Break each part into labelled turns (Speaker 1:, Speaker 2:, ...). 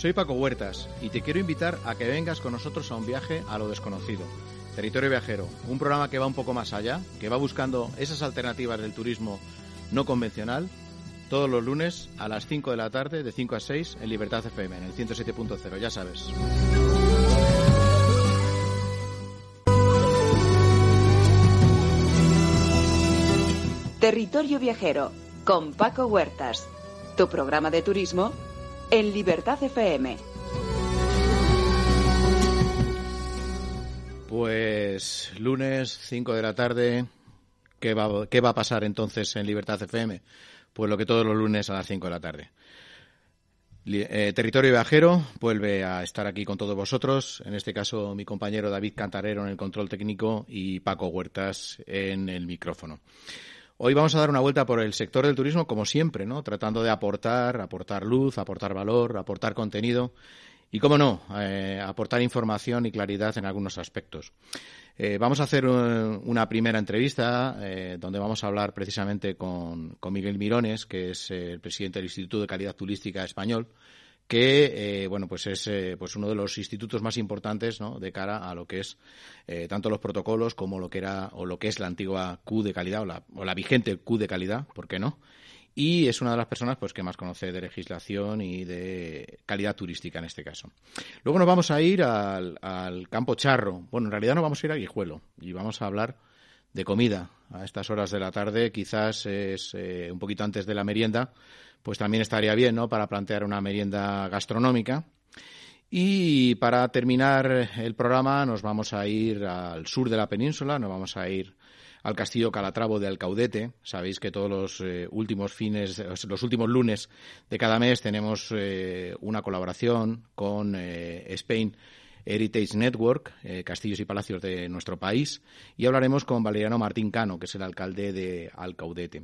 Speaker 1: Soy Paco Huertas y te quiero invitar a que vengas con nosotros a un viaje a lo desconocido. Territorio Viajero, un programa que va un poco más allá, que va buscando esas alternativas del turismo no convencional, todos los lunes a las 5 de la tarde, de 5 a 6, en Libertad FM, en el 107.0, ya sabes.
Speaker 2: Territorio Viajero, con Paco Huertas, tu programa de turismo en Libertad FM.
Speaker 1: Pues lunes 5 de la tarde, ¿qué va, ¿qué va a pasar entonces en Libertad FM? Pues lo que todos los lunes a las 5 de la tarde. Eh, Territorio Viajero vuelve a estar aquí con todos vosotros, en este caso mi compañero David Cantarero en el control técnico y Paco Huertas en el micrófono. Hoy vamos a dar una vuelta por el sector del turismo, como siempre, ¿no? Tratando de aportar, aportar luz, aportar valor, aportar contenido y, cómo no, eh, aportar información y claridad en algunos aspectos. Eh, vamos a hacer una primera entrevista eh, donde vamos a hablar precisamente con, con Miguel Mirones, que es el presidente del Instituto de Calidad Turística Español, que eh, bueno pues es eh, pues uno de los institutos más importantes ¿no? de cara a lo que es eh, tanto los protocolos como lo que era o lo que es la antigua Q de calidad o la, o la vigente Q de calidad, ¿por qué no? y es una de las personas pues que más conoce de legislación y de calidad turística en este caso. Luego nos vamos a ir al, al campo charro. Bueno, en realidad no vamos a ir a Guijuelo y vamos a hablar de comida a estas horas de la tarde, quizás es un poquito antes de la merienda pues también estaría bien, ¿no? Para plantear una merienda gastronómica. Y para terminar el programa nos vamos a ir al sur de la península, nos vamos a ir al Castillo Calatravo de Alcaudete. Sabéis que todos los eh, últimos fines, los últimos lunes de cada mes tenemos eh, una colaboración con eh, Spain Heritage Network, Castillos y Palacios de nuestro país, y hablaremos con Valeriano Martín Cano, que es el alcalde de Alcaudete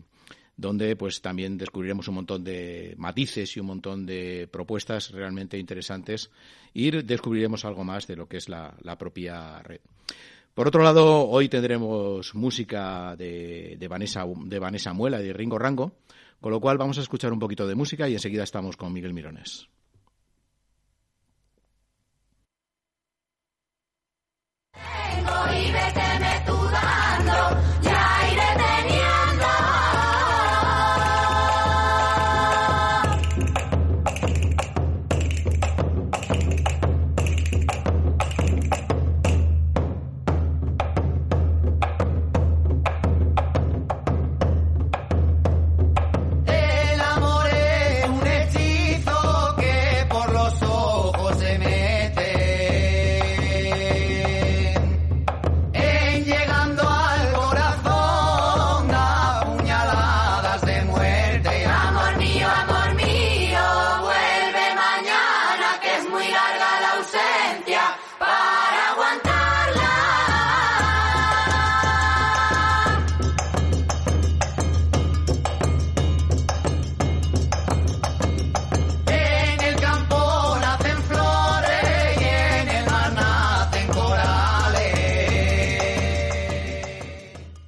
Speaker 1: donde pues también descubriremos un montón de matices y un montón de propuestas realmente interesantes y descubriremos algo más de lo que es la, propia red. Por otro lado, hoy tendremos música de, de, Vanessa, de Vanessa Muela y de Ringo Rango, con lo cual vamos a escuchar un poquito de música y enseguida estamos con Miguel Mirones.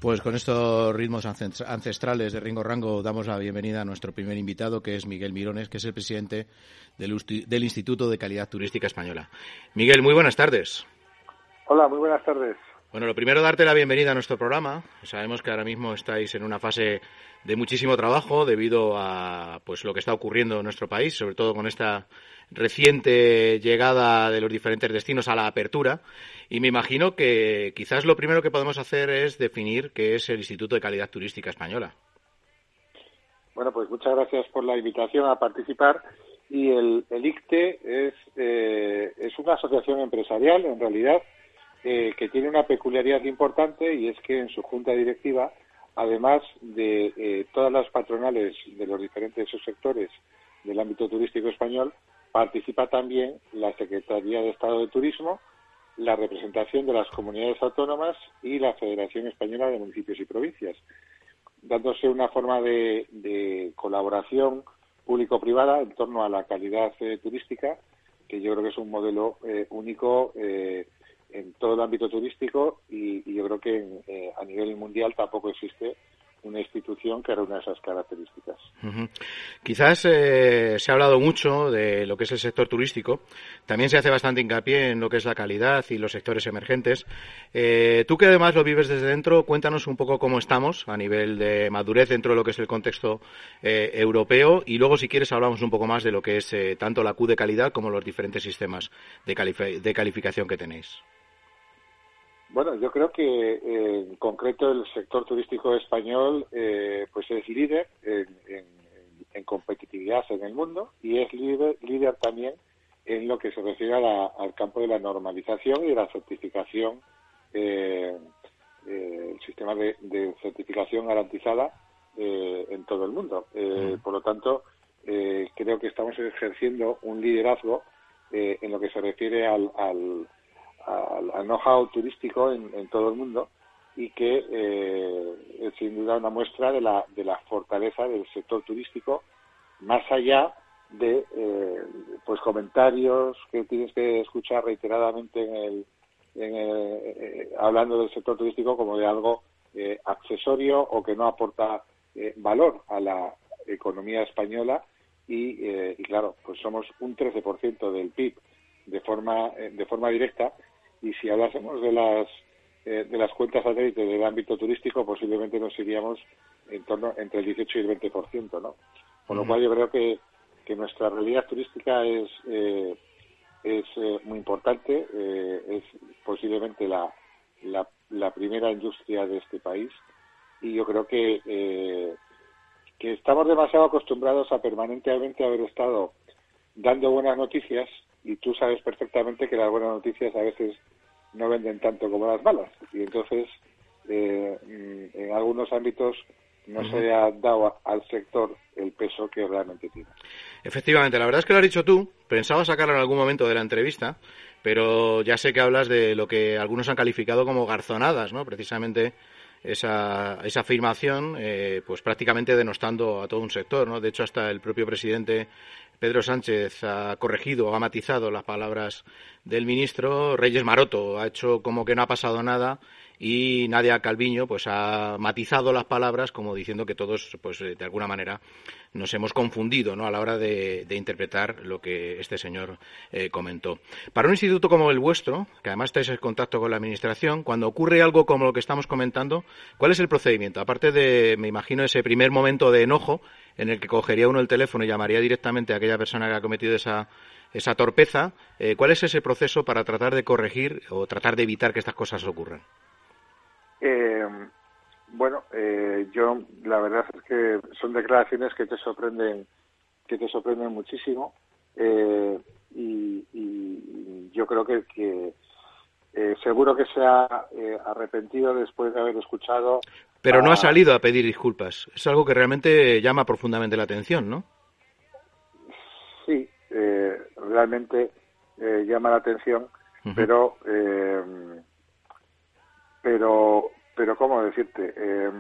Speaker 1: Pues con estos ritmos ancestrales de Ringo Rango damos la bienvenida a nuestro primer invitado, que es Miguel Mirones, que es el presidente del, del Instituto de Calidad Turística Española. Miguel, muy buenas tardes.
Speaker 3: Hola, muy buenas tardes.
Speaker 1: Bueno, lo primero, darte la bienvenida a nuestro programa. Sabemos que ahora mismo estáis en una fase de muchísimo trabajo debido a pues lo que está ocurriendo en nuestro país, sobre todo con esta reciente llegada de los diferentes destinos a la apertura. Y me imagino que quizás lo primero que podemos hacer es definir qué es el Instituto de Calidad Turística Española.
Speaker 3: Bueno, pues muchas gracias por la invitación a participar. Y el, ICTE es, eh, es una asociación empresarial, en realidad, eh, que tiene una peculiaridad importante y es que en su junta directiva, además de eh, todas las patronales de los diferentes subsectores del ámbito turístico español, participa también la Secretaría de Estado de Turismo, la representación de las comunidades autónomas y la Federación Española de Municipios y Provincias, dándose una forma de, colaboración público-privada en torno a la calidad eh, turística, que yo creo que es un modelo eh, único eh, en todo el ámbito turístico y, yo creo que a nivel mundial tampoco existe una institución que reúna esas características.
Speaker 1: Quizás eh, se ha hablado mucho de lo que es el sector turístico. También se hace bastante hincapié en lo que es la calidad y los sectores emergentes. Eh, tú que además lo vives desde dentro, cuéntanos un poco cómo estamos a nivel de madurez dentro de lo que es el contexto eh, europeo y luego, si quieres, hablamos un poco más de lo que es tanto la Q de calidad como los diferentes sistemas de, de calificación que tenéis.
Speaker 3: Bueno, yo creo que eh, en concreto el sector turístico español eh, pues es líder en, competitividad en el mundo y es líder, líder también en lo que se refiere al campo de la normalización y de la certificación, eh, el sistema de, certificación garantizada en todo el mundo. por lo tanto, creo que estamos ejerciendo un liderazgo en lo que se refiere al al, know-how turístico en, todo el mundo y que eh, es sin duda una muestra de la, de la fortaleza del sector turístico más allá de eh, pues comentarios que tienes que escuchar reiteradamente en el, en eh, hablando del sector turístico como de algo accesorio o que no aporta valor a la economía española y, y, claro pues somos un 13% del PIB de forma de forma directa y si hablásemos de las eh, de las cuentas satélites del ámbito turístico posiblemente nos iríamos en torno entre el 18 y el 20%, ¿no? Con lo cual yo creo que, que nuestra realidad turística es eh, es eh, muy importante, es posiblemente la, la, la, primera industria de este país y yo creo que que estamos demasiado acostumbrados a permanentemente haber estado dando buenas noticias y tú sabes perfectamente que las buenas noticias a veces no venden tanto como las malas y entonces eh, mm, en algunos ámbitos no se ha dado al sector el peso que realmente tiene.
Speaker 1: Efectivamente, la verdad es que lo has dicho tú. Pensaba sacarlo en algún momento de la entrevista, pero ya sé que hablas de lo que algunos han calificado como garzonadas, ¿no? Precisamente esa, esa afirmación, eh, pues prácticamente denostando a todo un sector, ¿no? De hecho, hasta el propio presidente Pedro Sánchez ha corregido, ha matizado las palabras del ministro. Reyes Maroto ha hecho como que no ha pasado nada y Nadia Calviño pues ha matizado las palabras como diciendo que todos pues de alguna manera nos hemos confundido ¿no? a la hora de, interpretar lo que este señor eh, comentó. Para un instituto como el vuestro, que además estáis en contacto con la Administración, cuando ocurre algo como lo que estamos comentando, ¿cuál es el procedimiento? Aparte de, me imagino, ese primer momento de enojo en el que cogería uno el teléfono y llamaría directamente a aquella persona que ha cometido esa, esa torpeza, eh, ¿cuál es ese proceso para tratar de corregir o tratar de evitar que estas cosas ocurran?
Speaker 3: Eh, bueno, eh, yo la verdad es que son declaraciones que te sorprenden, que te sorprenden muchísimo eh, y, yo creo que, que eh, seguro que se ha eh, arrepentido después de haber escuchado.
Speaker 1: Pero no ha salido a pedir disculpas. Es algo que realmente llama profundamente la atención, ¿no?
Speaker 3: Sí, realmente llama la atención, pero pero pero ¿cómo decirte? Eh,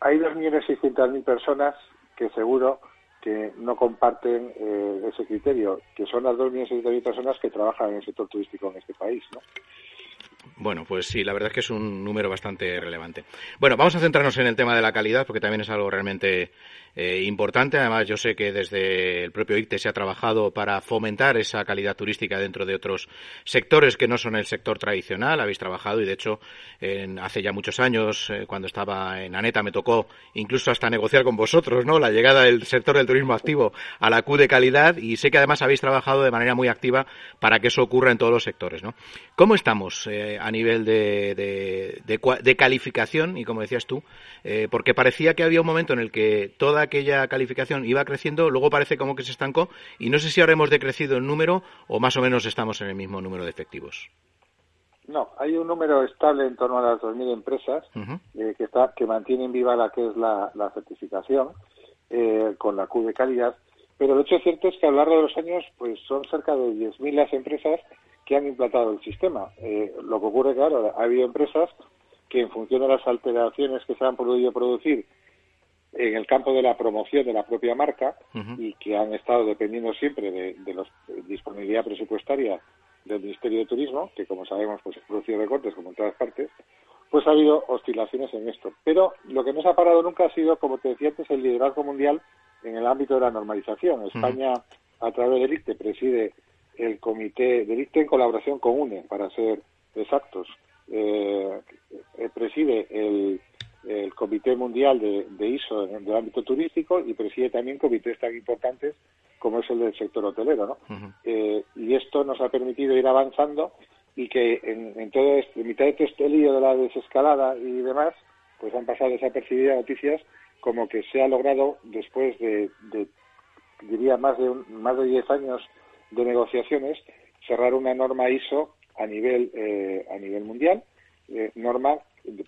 Speaker 3: hay 2.600.000 personas que seguro que no comparten eh, ese criterio, que son las 2.600.000 personas que trabajan en el sector turístico en este país, ¿no?
Speaker 1: Bueno, pues sí, la verdad es que es un número bastante relevante. Bueno, vamos a centrarnos en el tema de la calidad, porque también es algo realmente eh, importante. Además, yo sé que desde el propio ICTE se ha trabajado para fomentar esa calidad turística dentro de otros sectores que no son el sector tradicional. Habéis trabajado y, de hecho, hace ya muchos años, eh, cuando estaba en ANETA, me tocó incluso hasta negociar con vosotros, ¿no? La llegada del sector del turismo activo a la Q de calidad y sé que además habéis trabajado de manera muy activa para que eso ocurra en todos los sectores, ¿no? ¿Cómo estamos eh, a nivel de, de, calificación? Y como decías tú, porque parecía que había un momento en el que toda aquella calificación iba creciendo, luego parece como que se estancó y no sé si ahora hemos decrecido en número o más o menos estamos en el mismo número de efectivos.
Speaker 3: No, hay un número estable en torno a las 2.000 empresas eh, que, está, que mantienen viva la que es la, certificación eh, con la Q de calidad, pero el hecho cierto es que a lo largo de los años pues son cerca de 10.000 las empresas que han implantado el sistema. Eh, lo que ocurre, claro, ha habido empresas que en función de las alteraciones que se han podido producir en el campo de la promoción de la propia marca y que han estado dependiendo siempre de, la disponibilidad presupuestaria del Ministerio de Turismo, que como sabemos pues ha producido recortes como en todas partes, pues ha habido oscilaciones en esto. Pero lo que no se ha parado nunca ha sido, como te decía antes, el liderazgo mundial en el ámbito de la normalización. España, a través del ICTE, preside el comité del ICTE en colaboración con UNE, para ser exactos. Eh, eh, preside el, Comité Mundial de, ISO en el ámbito turístico y preside también comités tan importantes como es el del sector hotelero. ¿no? Eh, y esto nos ha permitido ir avanzando y que en, todo este, en mitad de todo este lío de la desescalada y demás, pues han pasado desapercibidas noticias como que se ha logrado después de, diría más de más de 10 años de negociaciones cerrar una norma ISO a nivel eh, a nivel mundial eh, norma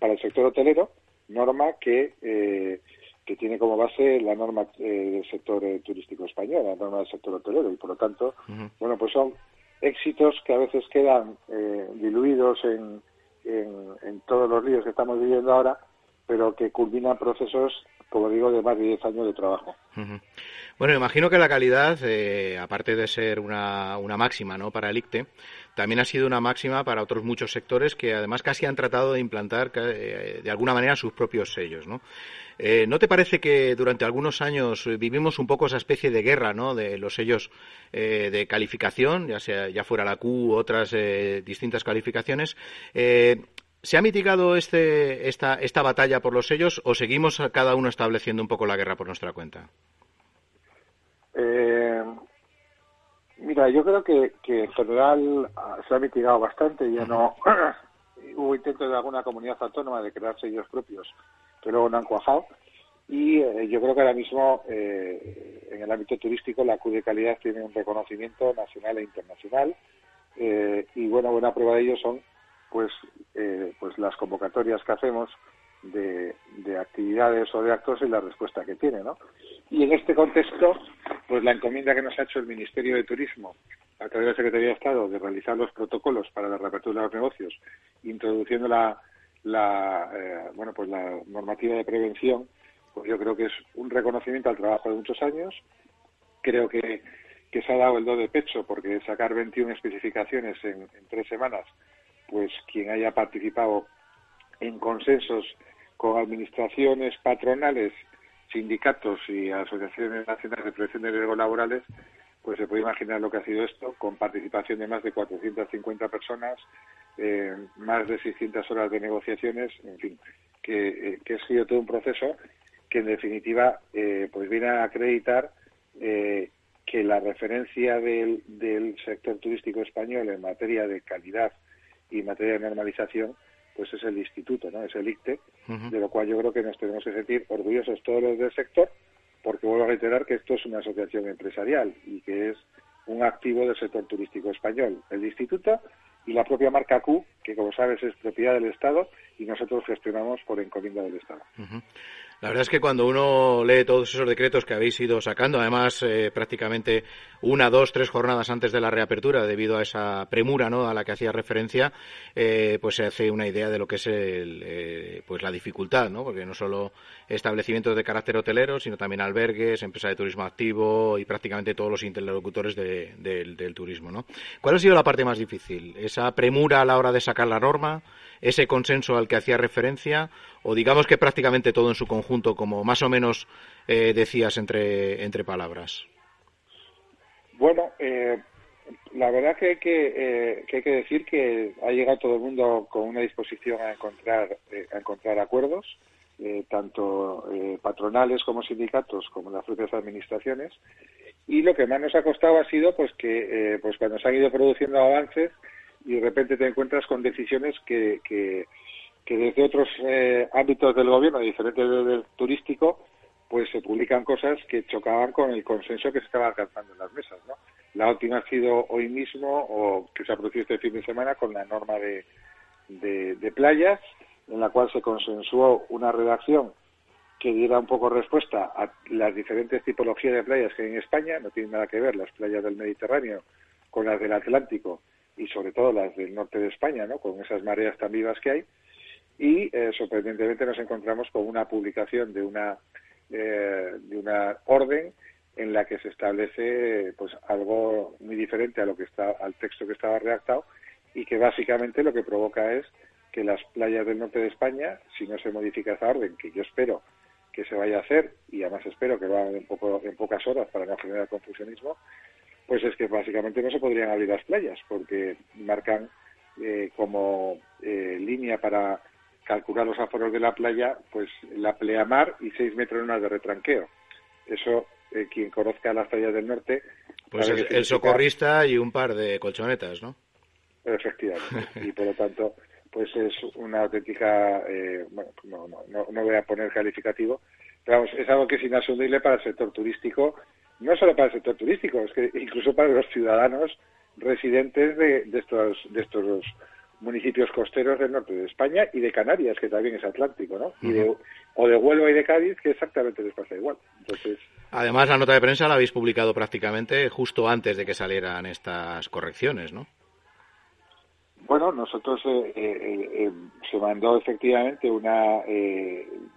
Speaker 3: para el sector hotelero norma que eh, que tiene como base la norma del sector turístico español la norma del sector hotelero y por lo tanto bueno pues son éxitos que a veces quedan eh, diluidos en, en, todos los líos que estamos viviendo ahora, pero que culminan procesos, como digo, de más de 10 años de trabajo.
Speaker 1: Bueno, imagino que la calidad, eh, aparte de ser una, una máxima ¿no? para el ICTE, también ha sido una máxima para otros muchos sectores que además casi han tratado de implantar eh, de alguna manera sus propios sellos. ¿no? Eh, ¿No te parece que durante algunos años vivimos un poco esa especie de guerra ¿no? de los sellos de calificación, ya sea ya fuera la Q u otras distintas calificaciones? ¿Se ha mitigado este, esta, esta batalla por los sellos o seguimos cada uno estableciendo un poco la guerra por nuestra cuenta?
Speaker 3: Eh, mira, yo creo que, en general ah, se ha mitigado bastante. Ya no hubo intentos de alguna comunidad autónoma de crear sellos propios que luego no han cuajado. Y eh, yo creo que ahora mismo eh, en el ámbito turístico la Q de calidad tiene un reconocimiento nacional e internacional. Eh, y bueno, buena prueba de ello son pues, pues las convocatorias que hacemos de, actividades o de actos y la respuesta que tiene, ¿no? Y en este contexto, pues la encomienda que nos ha hecho el Ministerio de Turismo a través de la Secretaría de Estado de realizar los protocolos para la reapertura de los negocios, introduciendo la, la eh, bueno pues la normativa de prevención, pues yo creo que es un reconocimiento al trabajo de muchos años. Creo que, que se ha dado el do de pecho porque sacar 21 especificaciones en, en tres semanas, pues quien haya participado en consensos con administraciones patronales, sindicatos y asociaciones nacionales de prevención de riesgos laborales, pues se puede imaginar lo que ha sido esto, con participación de más de 450 personas, eh, más de 600 horas de negociaciones, en fin, que, eh, que ha sido todo un proceso que en definitiva eh, pues viene a acreditar que la referencia del, del sector turístico español en materia de calidad y en materia de normalización pues es el instituto, ¿no? Es el ICTE, de lo cual yo creo que nos tenemos que sentir orgullosos todos los del sector, porque vuelvo a reiterar que esto es una asociación empresarial y que es un activo del sector turístico español, el instituto y la propia marca Q, que como sabes es propiedad del Estado y nosotros gestionamos por encomienda del Estado.
Speaker 1: La verdad es que cuando uno lee todos esos decretos que habéis ido sacando, además eh, prácticamente una, dos, tres jornadas antes de la reapertura, debido a esa premura ¿no? a la que hacía referencia, eh, pues se hace una idea de lo que es eh, pues la dificultad, ¿no? porque no solo establecimientos de carácter hotelero, sino también albergues, empresas de turismo activo y prácticamente todos los interlocutores del turismo. ¿no? ¿Cuál ha sido la parte más difícil? ¿Esa premura a la hora de sacar la norma? ese consenso al que hacía referencia o digamos que prácticamente todo en su conjunto, como más o menos eh, decías entre, entre palabras?
Speaker 3: Bueno, eh, la verdad que hay que, eh, que hay que decir que ha llegado todo el mundo con una disposición a encontrar, a encontrar acuerdos, tanto patronales como sindicatos, como las propias administraciones. Y lo que más nos ha costado ha sido pues que pues cuando se han ido produciendo avances, y de repente te encuentras con decisiones que, que, desde otros eh, ámbitos del gobierno, diferentes del turístico, pues se publican cosas que chocaban con el consenso que se estaba alcanzando en las mesas. ¿no? La última ha sido hoy mismo, o que se ha producido este fin de semana, con la norma de, de, playas, en la cual se consensuó una redacción que diera un poco respuesta a las diferentes tipologías de playas que hay en España, no tiene nada que ver las playas del Mediterráneo con las del Atlántico y sobre todo las del norte de España, ¿no? con esas mareas tan vivas que hay. Y eh, sorprendentemente nos encontramos con una publicación de una, eh, de una orden en la que se establece pues algo muy diferente a lo que está al texto que estaba redactado y que básicamente lo que provoca es que las playas del norte de España, si no se modifica esa orden, que yo espero que se vaya a hacer, y además espero que lo en, poco, en pocas horas para no generar confusionismo, pues es que básicamente no se podrían abrir las playas, porque marcan eh, como eh, línea para calcular los aforos de la playa, pues la pleamar y seis metros en una de retranqueo. Eso, eh, quien conozca las playas del norte...
Speaker 1: Pues el, socorrista y un par de colchonetas, ¿no?
Speaker 3: Efectivamente. y por lo tanto, pues es una auténtica... bueno, no, no, no, voy a poner calificativo, pero vamos, es algo que es inasumible para el sector turístico, no solo para el sector turístico, es que incluso para los ciudadanos residentes de, de estos, de estos municipios costeros del norte de España y de Canarias, que también es Atlántico, ¿no? y de, o de Huelva y de Cádiz, que exactamente les pasa igual. Entonces,
Speaker 1: Además, la nota de prensa la habéis publicado prácticamente justo antes de que salieran estas correcciones, ¿no?
Speaker 3: Bueno, nosotros eh, eh, eh, se mandó efectivamente una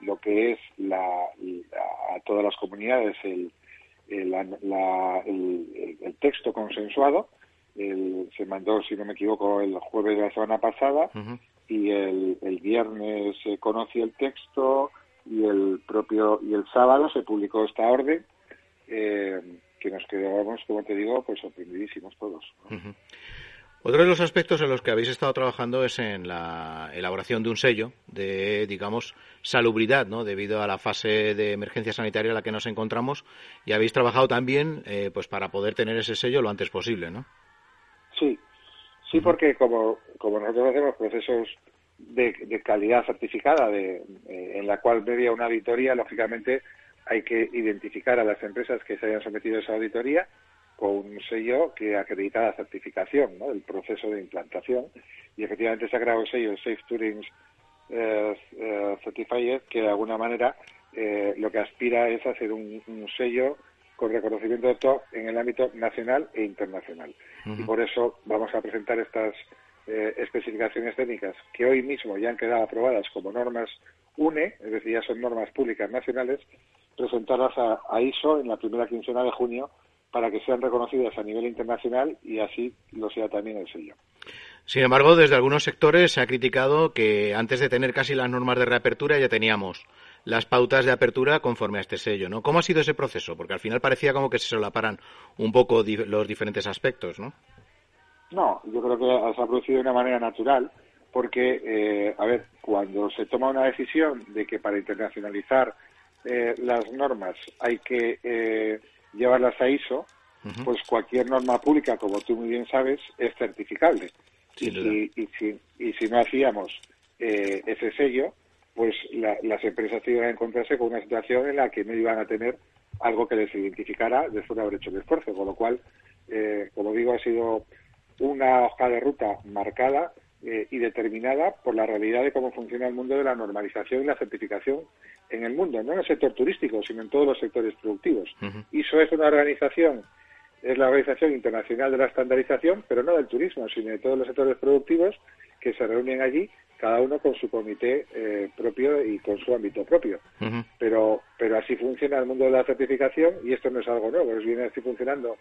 Speaker 3: lo que es la, a todas las comunidades el, el, el texto consensuado se mandó, si no me equivoco, el jueves de la semana pasada y el, el viernes se conoció el texto y el propio y el sábado se publicó esta orden eh, que nos quedamos, como te digo, pues sorprendidísimos todos.
Speaker 1: Otro de los aspectos en los que habéis estado trabajando es en la elaboración de un sello de, digamos, salubridad, ¿no? Debido a la fase de emergencia sanitaria en la que nos encontramos y habéis trabajado también, eh, pues, para poder tener ese sello lo antes posible, ¿no?
Speaker 3: Sí, sí, porque como, como nosotros hacemos procesos de, calidad certificada, de, eh, en la cual media una auditoría, lógicamente hay que identificar a las empresas que se hayan sometido a esa auditoría con un sello que acredita la certificación, ¿no? el proceso de implantación. Y efectivamente se ha creado el sello Safe Touring eh, eh, Certified, que de alguna manera lo que aspira es hacer un, un sello con reconocimiento de todo en el ámbito nacional e internacional. Y por eso vamos a presentar estas eh, especificaciones técnicas que hoy mismo ya han quedado aprobadas como normas UNE, es decir, ya son normas públicas nacionales, presentarlas a, ISO en la primera quincena de junio para que sean reconocidas a nivel internacional y así lo sea también el sello.
Speaker 1: Sin embargo, desde algunos sectores se ha criticado que antes de tener casi las normas de reapertura ya teníamos las pautas de apertura conforme a este sello, ¿no? ¿Cómo ha sido ese proceso? Porque al final parecía como que se solaparan un poco los diferentes aspectos, ¿no?
Speaker 3: No, yo creo que se ha producido de una manera natural, porque, eh, a ver, cuando se toma una decisión de que para internacionalizar eh, las normas hay que eh, llevarlas a ISO, pues cualquier norma pública, como tú muy bien sabes, es certificable. y, si, y, si, y si no hacíamos ese sello, pues las empresas iban a encontrarse con una situación en la que no iban a tener algo que les identificara después de haber hecho el esfuerzo, con lo cual, eh, como digo, ha sido una hoja de ruta marcada eh, y determinada por la realidad de cómo funciona el mundo de la normalización y la certificación en el mundo, no en el sector turístico, sino en todos los sectores productivos. ISO es una organización, es la Organización Internacional de la Estandarización, pero no del turismo, sino de todos los sectores productivos que se reúnen allí cada uno con su comité eh, propio y con su ámbito propio. Pero pero así funciona el mundo de la certificación y esto no es algo nuevo, es viene así funcionando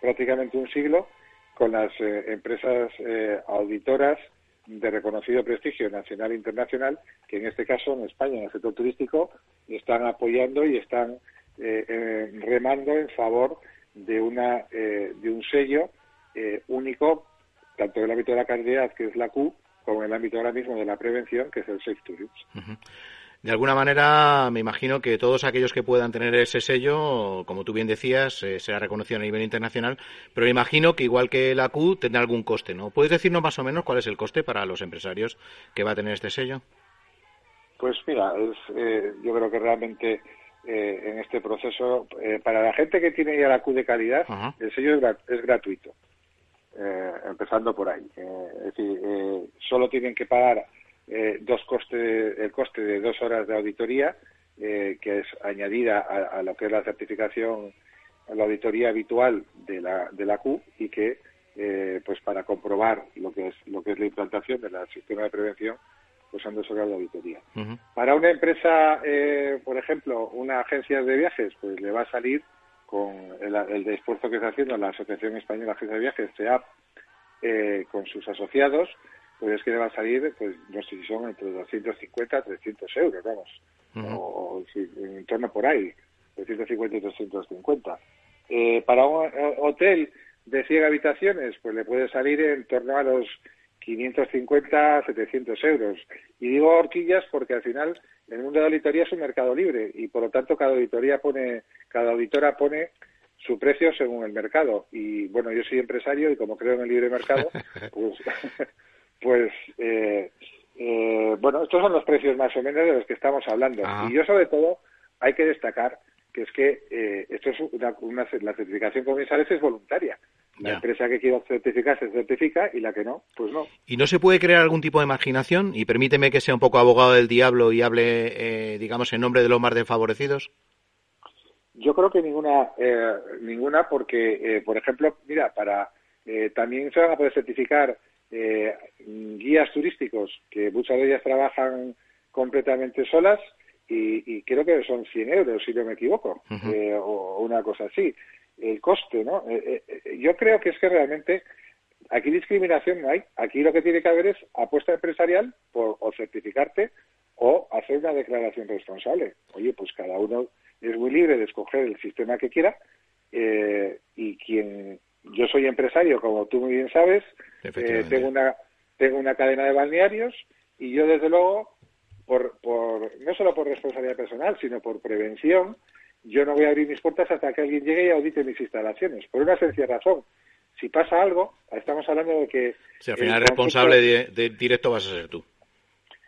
Speaker 3: prácticamente un siglo con las eh, empresas eh, auditoras de reconocido prestigio nacional e internacional, que en este caso en España, en el sector turístico, están apoyando y están remando en favor de, una, de un sello único, tanto en el ámbito de la calidad, que es la Q, como en el ámbito ahora mismo de la prevención, que es el Safe Tourism.
Speaker 1: De alguna manera, me imagino que todos aquellos que puedan tener ese sello, como tú bien decías, eh, será reconocido a nivel internacional, pero me imagino que igual que la Q tendrá algún coste, ¿no? ¿Puedes decirnos más o menos cuál es el coste para los empresarios que va a tener este sello?
Speaker 3: Pues mira, eh, yo creo que realmente eh, en este proceso, para la gente que tiene ya la Q de calidad, el sello es gratuito. Eh, empezando por ahí. Eh, es decir, eh, solo tienen que pagar dos costes, el coste de dos horas de auditoría, que es añadida a, lo que es la certificación, a la auditoría habitual de la, de la Q y que, pues para comprobar lo que es lo que es la implantación del sistema de prevención, pues son dos horas de auditoría. Para una empresa, por ejemplo, una agencia de viajes, pues le va a salir con el, esfuerzo que está haciendo la Asociación Española de Agencias de Viajes, CEAP, eh, con sus asociados, pues es que le va a salir, pues no sé si son entre 250 a 300 euros, vamos, o, en torno por ahí, 250 y 350. Eh, para un hotel de 100 habitaciones, pues le puede salir en torno a los 550 a 700 euros. Y digo horquillas porque al final el mundo de la auditoría es un mercado libre y por lo tanto cada auditoría pone, cada auditora pone su precio según el mercado. Y bueno, yo soy empresario y como creo en el libre mercado, pues, pues eh, eh, bueno, estos son los precios más o menos de los que estamos hablando. Y yo sobre todo hay que destacar que es que eh, esto es una, la certificación comercial es voluntaria. La empresa que quiera certificar se certifica y la que no, pues no.
Speaker 1: ¿Y no se puede crear algún tipo de marginación? Y permíteme que sea un poco abogado del diablo y hable, eh, digamos, en nombre de los más desfavorecidos.
Speaker 3: Yo creo que ninguna, eh, ninguna porque, por ejemplo, mira, para también se van a poder certificar guías turísticos que muchas de ellas trabajan completamente solas y, creo que son 100 euros, si no me equivoco, eh, o, una cosa así. El coste, ¿no? Eh, eh, yo creo que es que realmente aquí discriminación no hay. Aquí lo que tiene que haber es apuesta empresarial por, o certificarte o hacer una declaración responsable. Oye, pues cada uno es muy libre de escoger el sistema que quiera y quien yo soy empresario, como tú muy bien sabes, tengo una tengo una cadena de balnearios y yo desde luego por, por, no solo por responsabilidad personal, sino por prevención, yo no voy a abrir mis puertas hasta que alguien llegue y audite mis instalaciones. Por una sencilla razón. Si pasa algo, estamos hablando de que...
Speaker 1: Si al final responsable de, directo vas a ser tú.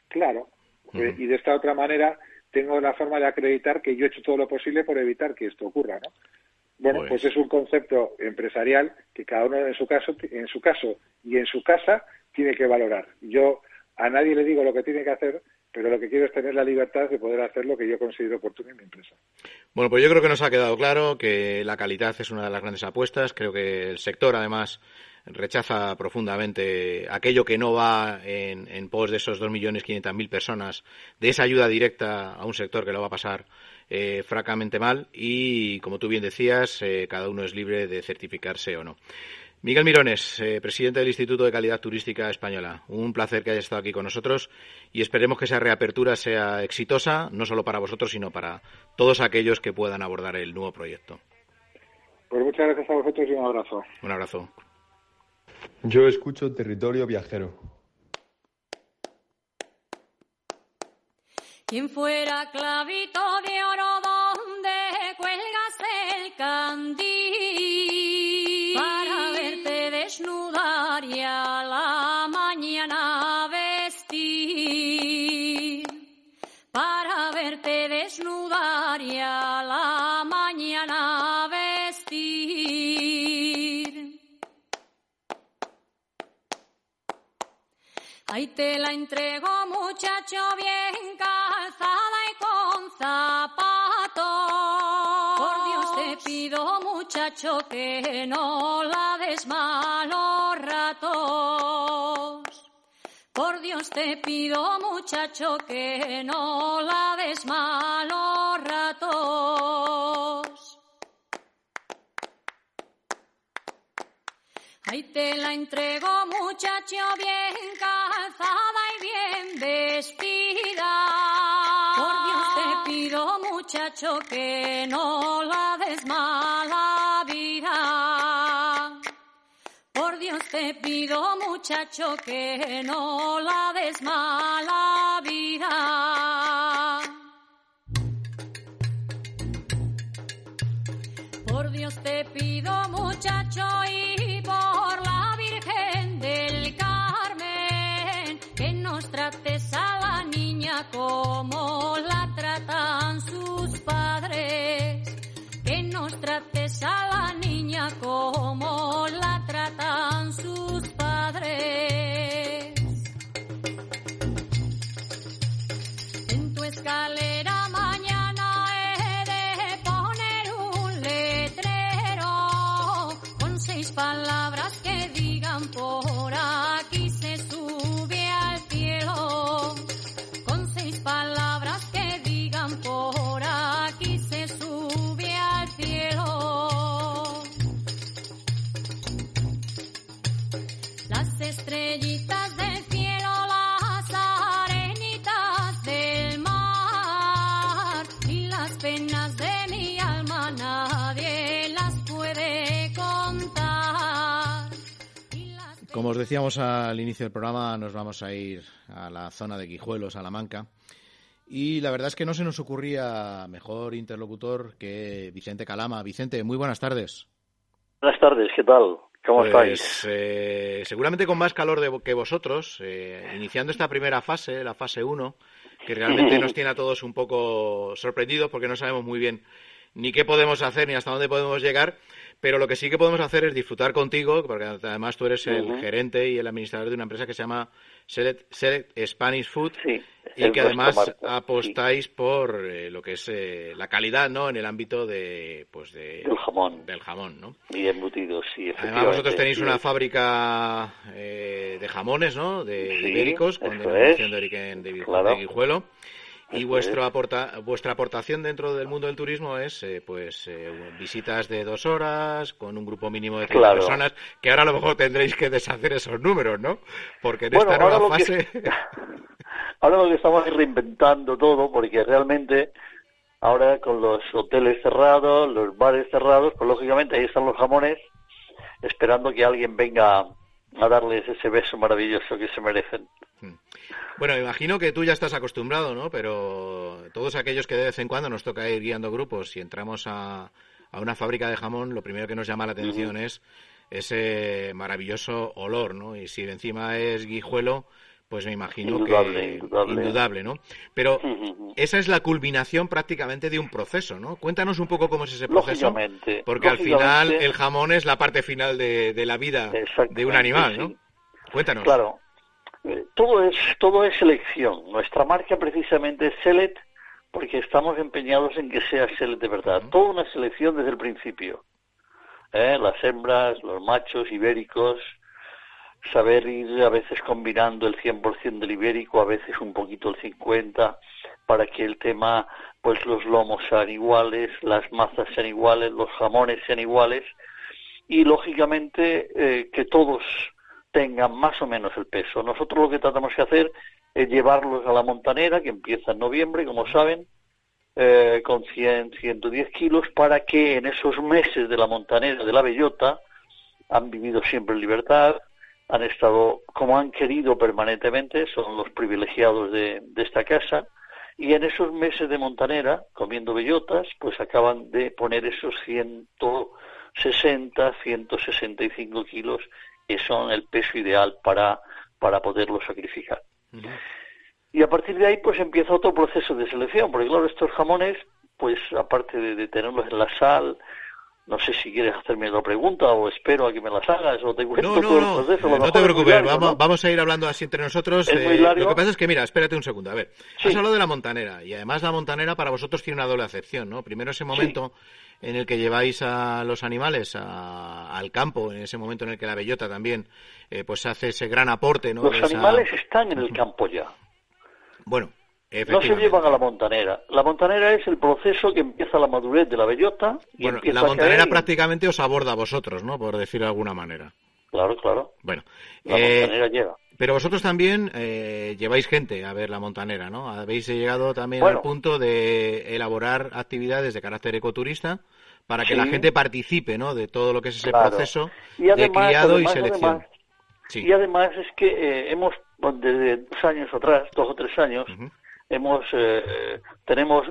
Speaker 3: Claro. Eh, y de esta otra manera tengo la forma de acreditar que yo he hecho todo lo posible por evitar que esto ocurra, ¿no? Bueno, pues, pues es un concepto empresarial que cada uno en su caso, en su caso y en su casa tiene que valorar. Yo a nadie le digo lo que tiene que hacer, pero lo que quiero es tener la libertad de poder hacer lo que yo considero oportuno en mi empresa.
Speaker 1: Bueno, pues yo creo que nos ha quedado claro que la calidad es una de las grandes apuestas. Creo que el sector, además, rechaza profundamente aquello que no va en, pos de esos 2.500.000 personas, de esa ayuda directa a un sector que lo va a pasar eh, francamente mal y, como tú bien decías, eh, cada uno es libre de certificarse o no. Miguel Mirones, eh, presidente del Instituto de Calidad Turística Española. Un placer que hayas estado aquí con nosotros y esperemos que esa reapertura sea exitosa, no solo para vosotros, sino para todos aquellos que puedan abordar el nuevo proyecto.
Speaker 3: Pues muchas gracias a vosotros y un abrazo.
Speaker 1: Un abrazo.
Speaker 4: Yo escucho Territorio Viajero.
Speaker 5: Quien fuera clavito de oro donde cuelgas el candil Ahí te la entrego muchacho bien calzada y con zapatos pido muchacho que no la des malos ratos. Por Dios te pido muchacho que no la des malos ratos. Ahí te la entrego muchacho bien calzada y bien vestida pido, muchacho, que no la des mala vida. Por Dios te pido, muchacho, que no la des mala vida. Por Dios te pido, muchacho, y como la sus padres, que nos trates a la niña como la
Speaker 1: decíamos al inicio del programa, nos vamos a ir a la zona de Guijuelo, Salamanca. Y la verdad es que no se nos ocurría mejor interlocutor que Vicente Calama. Vicente, muy buenas tardes.
Speaker 6: Buenas tardes, ¿qué tal? ¿Cómo
Speaker 1: Pues,
Speaker 6: estáis?
Speaker 1: eh, seguramente con más calor de, que vosotros, eh, iniciando esta primera fase, la fase 1, que realmente nos tiene a todos un poco sorprendidos porque no sabemos muy bien ni qué podemos hacer ni hasta dónde podemos llegar, pero lo que sí que podemos hacer es disfrutar contigo, porque además tú eres el gerente y el administrador de una empresa que se llama Select, Select Spanish Food
Speaker 6: Sí,
Speaker 1: y que además apostáis por eh, lo que es eh, la calidad, ¿no? En el ámbito de, pues de,
Speaker 6: sí, el jamón
Speaker 1: del jamón, ¿no?
Speaker 6: y embutidos, sí,
Speaker 1: Además, vosotros tenéis
Speaker 6: sí.
Speaker 1: una fábrica eh, de jamones, ¿no? De, ibéricos, con denominación
Speaker 6: es.
Speaker 1: de origen de,
Speaker 6: Claro.
Speaker 1: de Guijuelo. Y vuestro
Speaker 6: es.
Speaker 1: aporta, vuestra aportación dentro del mundo del turismo es, eh, pues, eh, visitas de dos horas con un grupo mínimo de 30
Speaker 6: Claro.
Speaker 1: personas, que ahora a lo mejor tendréis que deshacer esos números, ¿no? Porque en
Speaker 6: Bueno,
Speaker 1: esta
Speaker 6: ahora
Speaker 1: nueva
Speaker 6: lo,
Speaker 1: fase...
Speaker 6: que, ahora lo que estamos es reinventando todo, porque realmente ahora con los hoteles cerrados, los bares cerrados, pues lógicamente ahí están los jamones, esperando que alguien venga a darles ese beso maravilloso que se merecen.
Speaker 1: Bueno, me imagino que tú ya estás acostumbrado, ¿no? Pero todos aquellos que de vez en cuando nos toca ir guiando grupos y entramos a, a una fábrica de jamón, lo primero que nos llama la atención es ese maravilloso olor, ¿no? Y si encima es guijuelo, pues me imagino
Speaker 6: Indudable,
Speaker 1: que
Speaker 6: indudable.
Speaker 1: indudable, ¿no? Pero esa es la culminación prácticamente de un proceso, ¿no? Cuéntanos un poco cómo es ese proceso. Porque al final el jamón es la parte final de, de la vida de un animal,
Speaker 6: sí.
Speaker 1: ¿no? Cuéntanos.
Speaker 6: Claro, eh, todo es todo es selección. Nuestra marca precisamente es Select porque estamos empeñados en que sea Select de verdad. Toda una selección desde el principio. ¿Eh? Las hembras, los machos ibéricos, saber ir a veces combinando el 100% del ibérico, a veces un poquito el 50%, para que el tema, pues los lomos sean iguales, las mazas sean iguales, los jamones sean iguales y lógicamente eh, que todos tengan más o menos el peso. Nosotros lo que tratamos de hacer es llevarlos a la montanera, que empieza en noviembre, como saben, eh, con 100, 110 kilos, para que en esos meses de la montanera de la bellota han vivido siempre en libertad, han estado como han querido permanentemente, son los privilegiados de, de esta casa, y en esos meses de montanera, comiendo bellotas, pues acaban de poner esos 160, 165 kilos, son el peso ideal para, para poderlos sacrificar.
Speaker 1: Ujú.
Speaker 6: Y a partir de ahí, pues empieza otro proceso de selección, porque claro, estos jamones, pues aparte de, de tenerlos en la sal, no sé si quieres hacerme la pregunta o espero a que me las hagas o te cuento
Speaker 1: No,
Speaker 6: todo
Speaker 1: no,
Speaker 6: el proceso.
Speaker 1: no, no te
Speaker 6: muy
Speaker 1: preocupes,
Speaker 6: largo,
Speaker 1: vamos,
Speaker 6: ¿no?
Speaker 1: vamos a ir hablando así entre nosotros.
Speaker 6: Es muy
Speaker 1: eh,
Speaker 6: largo.
Speaker 1: Lo que pasa es que, mira, espérate un segundo, a ver,
Speaker 6: Sí.
Speaker 1: has hablado de la montanera y además la montanera para vosotros tiene una doble acepción, ¿no? Primero ese momento en el que lleváis a los animales a- al campo, en ese momento en el que la bellota también eh, pues hace ese gran aporte, ¿no?
Speaker 6: Los
Speaker 1: esa-
Speaker 6: animales están en el campo ya.
Speaker 1: Bueno,
Speaker 6: No se llevan a la montanera. La montanera es el proceso que empieza la madurez de la bellota. Y
Speaker 1: Bueno,
Speaker 6: empieza
Speaker 1: la montanera prácticamente os aborda a vosotros, ¿no? Por decirlo de alguna manera.
Speaker 6: Claro, claro.
Speaker 1: Bueno,
Speaker 6: La
Speaker 1: eh,
Speaker 6: montanera llega.
Speaker 1: Pero vosotros también eh, lleváis gente a ver la montanera, ¿no? Habéis llegado también
Speaker 6: Bueno.
Speaker 1: al punto de elaborar actividades de carácter ecoturista para que
Speaker 6: Sí.
Speaker 1: la gente participe, ¿no? De todo lo que es ese
Speaker 6: Claro.
Speaker 1: proceso
Speaker 6: Y
Speaker 1: de criado
Speaker 6: además,
Speaker 1: y selección.
Speaker 6: además,
Speaker 1: sí.
Speaker 6: Y además es que eh, hemos, desde dos años atrás, dos o tres años, hemos eh, tenemos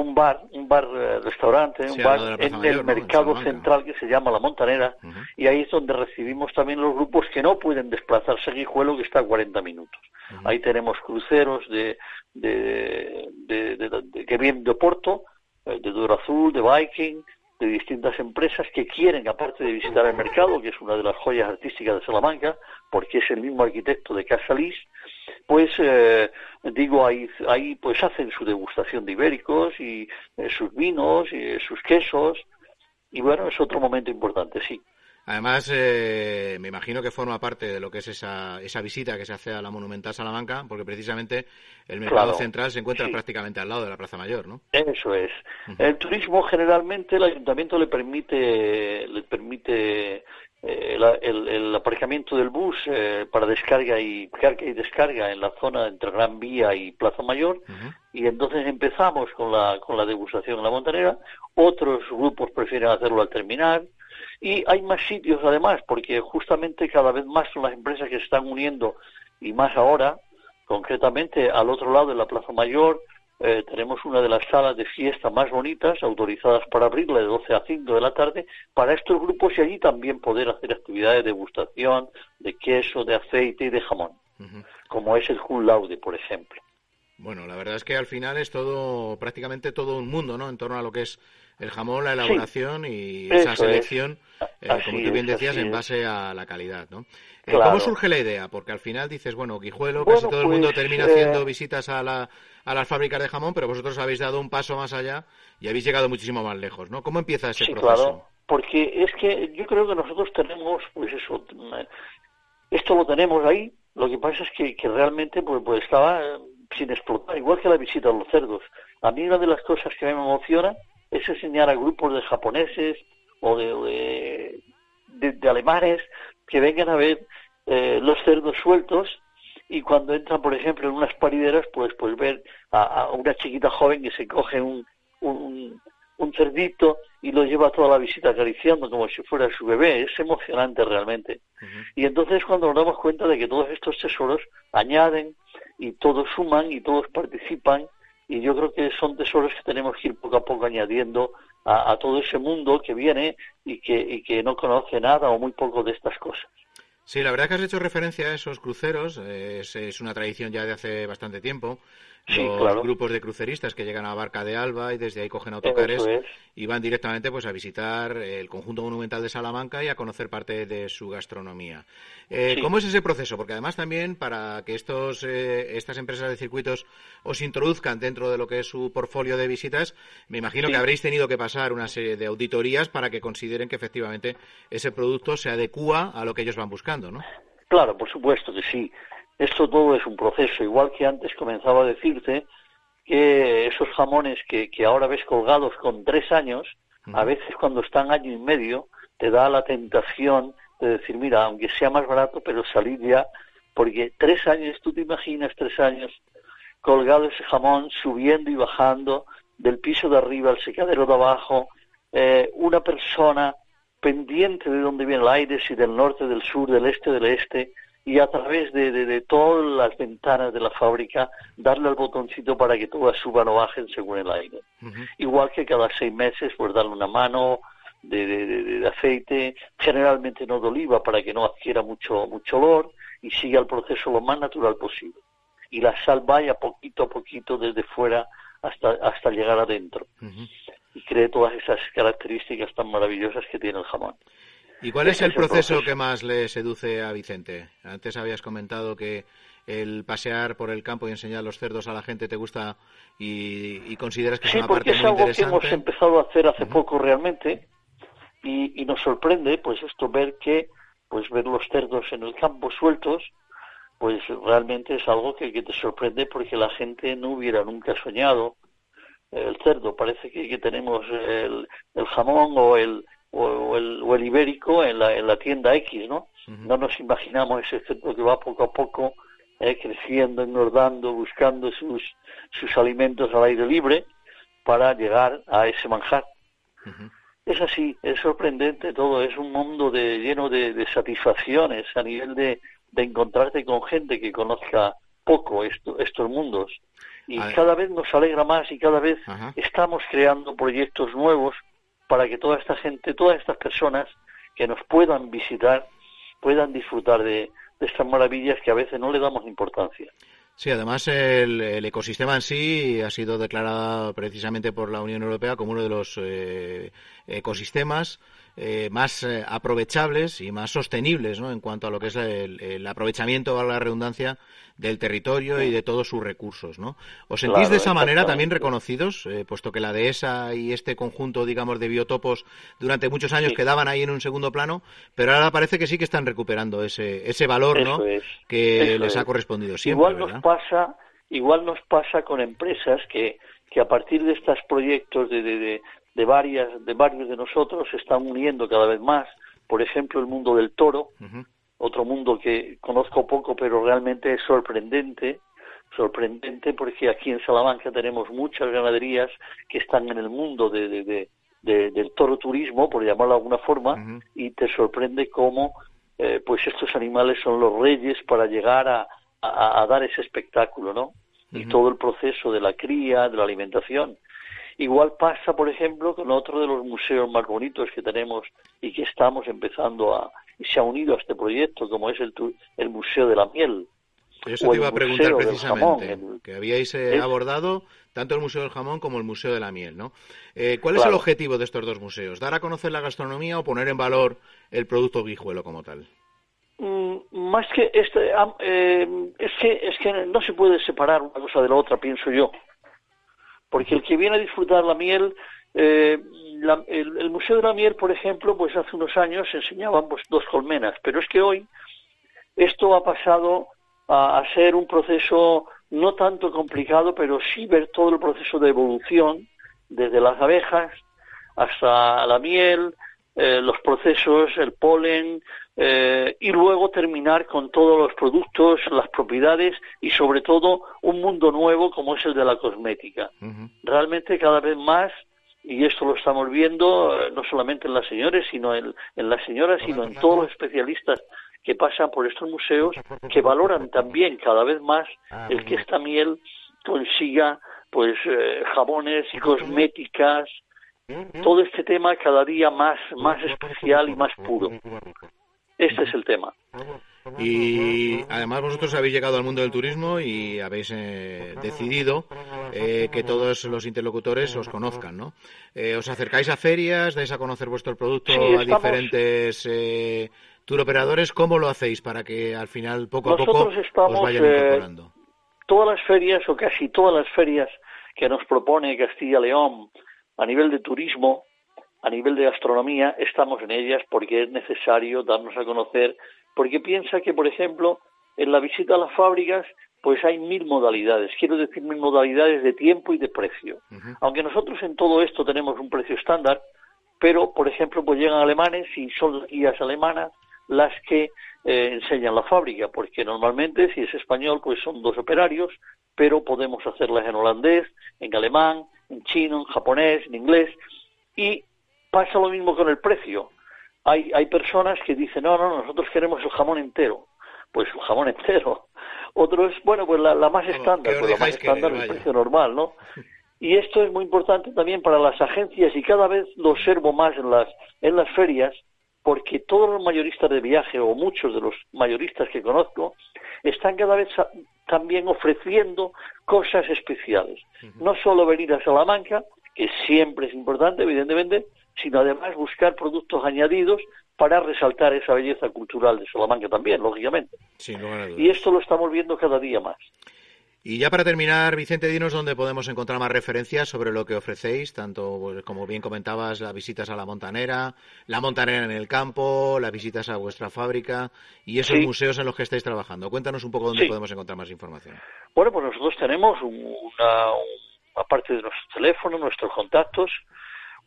Speaker 6: un bar, un bar eh, restaurante,
Speaker 1: Sí,
Speaker 6: un bar en
Speaker 1: Mayor,
Speaker 6: el
Speaker 1: ¿no? En
Speaker 6: mercado
Speaker 1: Salamanca.
Speaker 6: central que se llama La Montanera
Speaker 1: Ujú.
Speaker 6: y ahí es donde recibimos también los grupos que no pueden desplazarse a Guijuelo que está a 40 minutos.
Speaker 1: Ujú.
Speaker 6: Ahí tenemos cruceros de, de, de, de- de- que vienen de Oporto, eh, de Duro Azul, de Viking, de distintas empresas que quieren, aparte de visitar el mercado, que es una de las joyas artísticas de Salamanca, porque es el mismo arquitecto de Casa Lis, pues eh, digo ahí ahí pues hacen su degustación de ibéricos y eh, sus vinos y eh, sus quesos y bueno es otro momento importante sí
Speaker 1: Además, eh, me imagino que forma parte de lo que es esa, esa visita que se hace a la Monumental Salamanca, porque precisamente el mercado
Speaker 6: Claro,
Speaker 1: central se encuentra
Speaker 6: sí.
Speaker 1: prácticamente al lado de la Plaza Mayor, ¿no?
Speaker 6: Eso es. El turismo generalmente el ayuntamiento le permite le permite eh, la- el, el aparcamiento del bus eh, para descarga y carga y descarga en la zona entre Gran Vía y Plaza Mayor. Y entonces empezamos con la con la degustación en la montanera. Otros grupos prefieren hacerlo al terminar. Y hay más sitios además, porque justamente cada vez más son las empresas que se están uniendo y más ahora, concretamente al otro lado de la Plaza Mayor, eh, tenemos una de las salas de fiesta más bonitas, autorizadas para abrirla de 12 a 5 de la tarde, para estos grupos y allí también poder hacer actividades de degustación, de queso, de aceite y de jamón, como es el Cum Laude, por ejemplo.
Speaker 1: Bueno, la verdad es que al final es todo, prácticamente todo un mundo, ¿no? En torno a lo que es el jamón, la elaboración y esa selección, eh, como tú bien decías, en base a la calidad, ¿no? Eh, ¿Cómo surge la idea? Porque al final dices, bueno, Guijuelo, casi todo el mundo
Speaker 6: pues,
Speaker 1: termina
Speaker 6: eh,
Speaker 1: haciendo visitas a, la, a las fábricas de jamón, pero vosotros habéis dado un paso más allá y habéis llegado muchísimo más lejos, ¿no? ¿Cómo empieza ese
Speaker 6: sí,
Speaker 1: proceso?
Speaker 6: Claro, porque es que yo creo que nosotros tenemos, pues eso, esto lo tenemos ahí, lo que pasa es que, que realmente pues, pues estaba sin explotar, igual que la visita a los cerdos. A mí una de las cosas que me emociona es enseñar a grupos de japoneses o de, de, de, alemanes que vengan a ver eh, los cerdos sueltos y cuando entran, por ejemplo, en unas parideras, pues, pues ver a, a una chiquita joven que se coge un, un, un cerdito y lo lleva toda la visita acariciando como si fuera su bebé. Es emocionante realmente. Uh -huh. Y entonces cuando nos damos cuenta de que todos estos tesoros añaden y todos suman y todos participan y yo creo que son tesoros que tenemos que ir poco a poco añadiendo a, todo ese mundo que viene y que, y que no conoce nada o muy poco de estas cosas.
Speaker 1: Sí, la verdad que has hecho referencia a esos cruceros, es, es una tradición ya de hace bastante tiempo.
Speaker 6: Sí,
Speaker 1: los
Speaker 6: claro.
Speaker 1: grupos de cruceristas que llegan a Barca de Alba y desde ahí cogen autocares
Speaker 6: es.
Speaker 1: y van directamente pues a visitar el conjunto monumental de Salamanca y a conocer parte de su gastronomía. Eh,
Speaker 6: Sí.
Speaker 1: ¿Cómo es ese proceso? Porque además también para que estos, eh, estas empresas de circuitos os introduzcan dentro de lo que es su portfolio de visitas, me imagino
Speaker 6: Sí.
Speaker 1: que habréis tenido que pasar una serie de auditorías para que consideren que efectivamente ese producto se adecúa a lo que ellos van buscando, ¿no?
Speaker 6: Claro, por supuesto que sí. Esto todo es un proceso, igual que antes comenzaba a decirte que esos jamones que, que ahora ves colgados con tres años, a veces cuando están año y medio, te da la tentación de decir, mira, aunque sea más barato, pero salir ya, porque tres años, tú te imaginas tres años colgado ese jamón, subiendo y bajando del piso de arriba al secadero de abajo, eh, una persona pendiente de dónde viene el aire, si del norte, del sur, del este, del este, y a través de, de, de todas las ventanas de la fábrica darle al botoncito para que todas suban o bajen según el aire. Igual que cada seis meses, pues darle una mano de, de, aceite, generalmente no de oliva para que no adquiera mucho, mucho olor y siga el proceso lo más natural posible. Y la sal vaya poquito a poquito desde fuera hasta, hasta llegar adentro y cree todas esas características tan maravillosas que tiene el jamón.
Speaker 1: ¿Y cuál es el
Speaker 6: es
Speaker 1: proceso que más le seduce a Vicente? Antes habías comentado que el pasear por el campo y enseñar los cerdos a la gente te gusta y, y consideras que es
Speaker 6: Sí,
Speaker 1: una
Speaker 6: porque
Speaker 1: parte
Speaker 6: es
Speaker 1: muy
Speaker 6: algo que hemos empezado a hacer hace poco realmente y, y nos sorprende pues esto ver que pues ver los cerdos en el campo sueltos pues realmente es algo que, que te sorprende porque la gente no hubiera nunca soñado el cerdo. Parece que, que tenemos el, el jamón o el o, o el o el ibérico en la en la tienda X no no nos imaginamos ese cerdo que va poco a poco eh, creciendo, engordando, buscando sus, sus alimentos al aire libre para llegar a ese manjar. Es así, es sorprendente todo, es un mundo de, lleno de, de satisfacciones a nivel de, de encontrarte con gente que conozca poco esto, estos mundos. Y cada vez nos alegra más y cada vez
Speaker 1: Ajá.
Speaker 6: estamos creando proyectos nuevos para que toda esta gente, todas estas personas que nos puedan visitar, puedan disfrutar de, estas maravillas que a veces no le damos importancia.
Speaker 1: Sí, además el, el ecosistema en sí ha sido declarado precisamente por la Unión Europea como uno de los eh, ecosistemas eh, más eh, aprovechables y más sostenibles ¿no? en cuanto a lo que es el, el aprovechamiento, valga la redundancia, del territorio y de todos sus recursos. ¿no? ¿Os sentís
Speaker 6: Claro,
Speaker 1: de esa manera también reconocidos, eh, puesto que la dehesa y este conjunto, digamos, de biotopos durante muchos años
Speaker 6: Sí.
Speaker 1: quedaban ahí en un segundo plano, pero ahora parece que sí que están recuperando ese, ese valor ¿no?
Speaker 6: Eso es,
Speaker 1: que
Speaker 6: eso
Speaker 1: les ha
Speaker 6: es.
Speaker 1: correspondido siempre,
Speaker 6: igual
Speaker 1: ¿verdad?
Speaker 6: nos pasa, igual nos pasa con empresas que, que a partir de estos proyectos de, de, de, de varias, de varios de nosotros se están uniendo cada vez más. Por ejemplo, el mundo del toro, otro mundo que conozco poco, pero realmente es sorprendente, sorprendente porque aquí en Salamanca tenemos muchas ganaderías que están en el mundo de, de, de, de- del toro turismo, por llamarlo de alguna forma, y te sorprende cómo eh, pues estos animales son los reyes para llegar a, a- a dar ese espectáculo, ¿no? Y todo el proceso de la cría, de la alimentación. Igual pasa, por ejemplo, con otro de los museos más bonitos que tenemos y que estamos empezando a y se ha unido a este proyecto, como es el, el Museo de la Miel.
Speaker 1: Eso
Speaker 6: o
Speaker 1: te iba a preguntar precisamente,
Speaker 6: Jamón,
Speaker 1: que habíais eh,
Speaker 6: Es-
Speaker 1: abordado tanto el Museo del Jamón como el Museo de la Miel, ¿no? Eh, ¿Cuál es el objetivo de estos dos museos? ¿Dar a conocer la gastronomía o poner en valor el producto guijuelo como tal?
Speaker 6: Mm, más que este eh, es que es que no se puede separar una cosa de la otra pienso yo porque el que viene a disfrutar la miel eh, la- el, museo de la miel por ejemplo pues hace unos años enseñaban pues, dos colmenas pero es que hoy esto ha pasado a, a ser un proceso no tanto complicado pero sí ver todo el proceso de evolución desde las abejas hasta la miel eh, los procesos, el polen, eh, y luego terminar con todos los productos, las propiedades y sobre todo un mundo nuevo como es el de la cosmética. Realmente cada vez más, y esto lo estamos viendo eh, no solamente en las señores, sino en, en las señoras, sino en todos los especialistas que pasan por estos museos, que valoran también cada vez más el que esta miel consiga pues eh, jabones y cosméticas, todo este tema cada día más, más especial y más puro. Este es el tema.
Speaker 1: Y además vosotros habéis llegado al mundo del turismo y habéis eh, decidido eh, que todos los interlocutores os conozcan, ¿no? Eh, os acercáis a ferias, dais a conocer vuestro producto
Speaker 6: Sí,
Speaker 1: a diferentes eh, tour operadores. ¿Cómo lo hacéis para que al final poco a poco
Speaker 6: estamos,
Speaker 1: os vayan
Speaker 6: eh,
Speaker 1: incorporando?
Speaker 6: Todas las ferias, o casi todas las ferias que nos propone Castilla-León a nivel de turismo, a nivel de gastronomía, estamos en ellas porque es necesario darnos a conocer, porque piensa que, por ejemplo, en la visita a las fábricas, pues hay mil modalidades, quiero decir mil modalidades de tiempo y de precio. Aunque nosotros en todo esto tenemos un precio estándar, pero, por ejemplo, pues llegan alemanes y son las guías alemanas las que eh, enseñan la fábrica, porque normalmente, si es español, pues son dos operarios, pero podemos hacerlas en holandés, en alemán, en chino, en japonés, en inglés, y pasa lo mismo con el precio. Hay, hay personas que dicen, no, no, nosotros queremos el jamón entero. Pues el jamón entero. Otros, bueno, pues la, la más estándar,
Speaker 1: ¿qué os
Speaker 6: pues la más estándar, el
Speaker 1: vaya?
Speaker 6: precio normal, ¿no? Y esto es muy importante también para las agencias y cada vez lo observo más en las, en las ferias, porque todos los mayoristas de viaje o muchos de los mayoristas que conozco están cada vez también ofreciendo cosas especiales. No solo venir a Salamanca, que siempre es importante, evidentemente, sino además buscar productos añadidos para resaltar esa belleza cultural de Salamanca también, lógicamente.
Speaker 1: Sin lugar a dudas.
Speaker 6: Y esto lo estamos viendo cada día más.
Speaker 1: Y ya para terminar, Vicente, dinos dónde podemos encontrar más referencias sobre lo que ofrecéis, tanto pues, como bien comentabas, las visitas a la montanera, la montanera en el campo, las visitas a vuestra fábrica y esos
Speaker 6: Sí.
Speaker 1: museos en los que estáis trabajando. Cuéntanos un poco dónde
Speaker 6: Sí.
Speaker 1: podemos encontrar más información.
Speaker 6: Bueno, pues nosotros tenemos un- una, un- aparte de nuestro teléfono, nuestros contactos,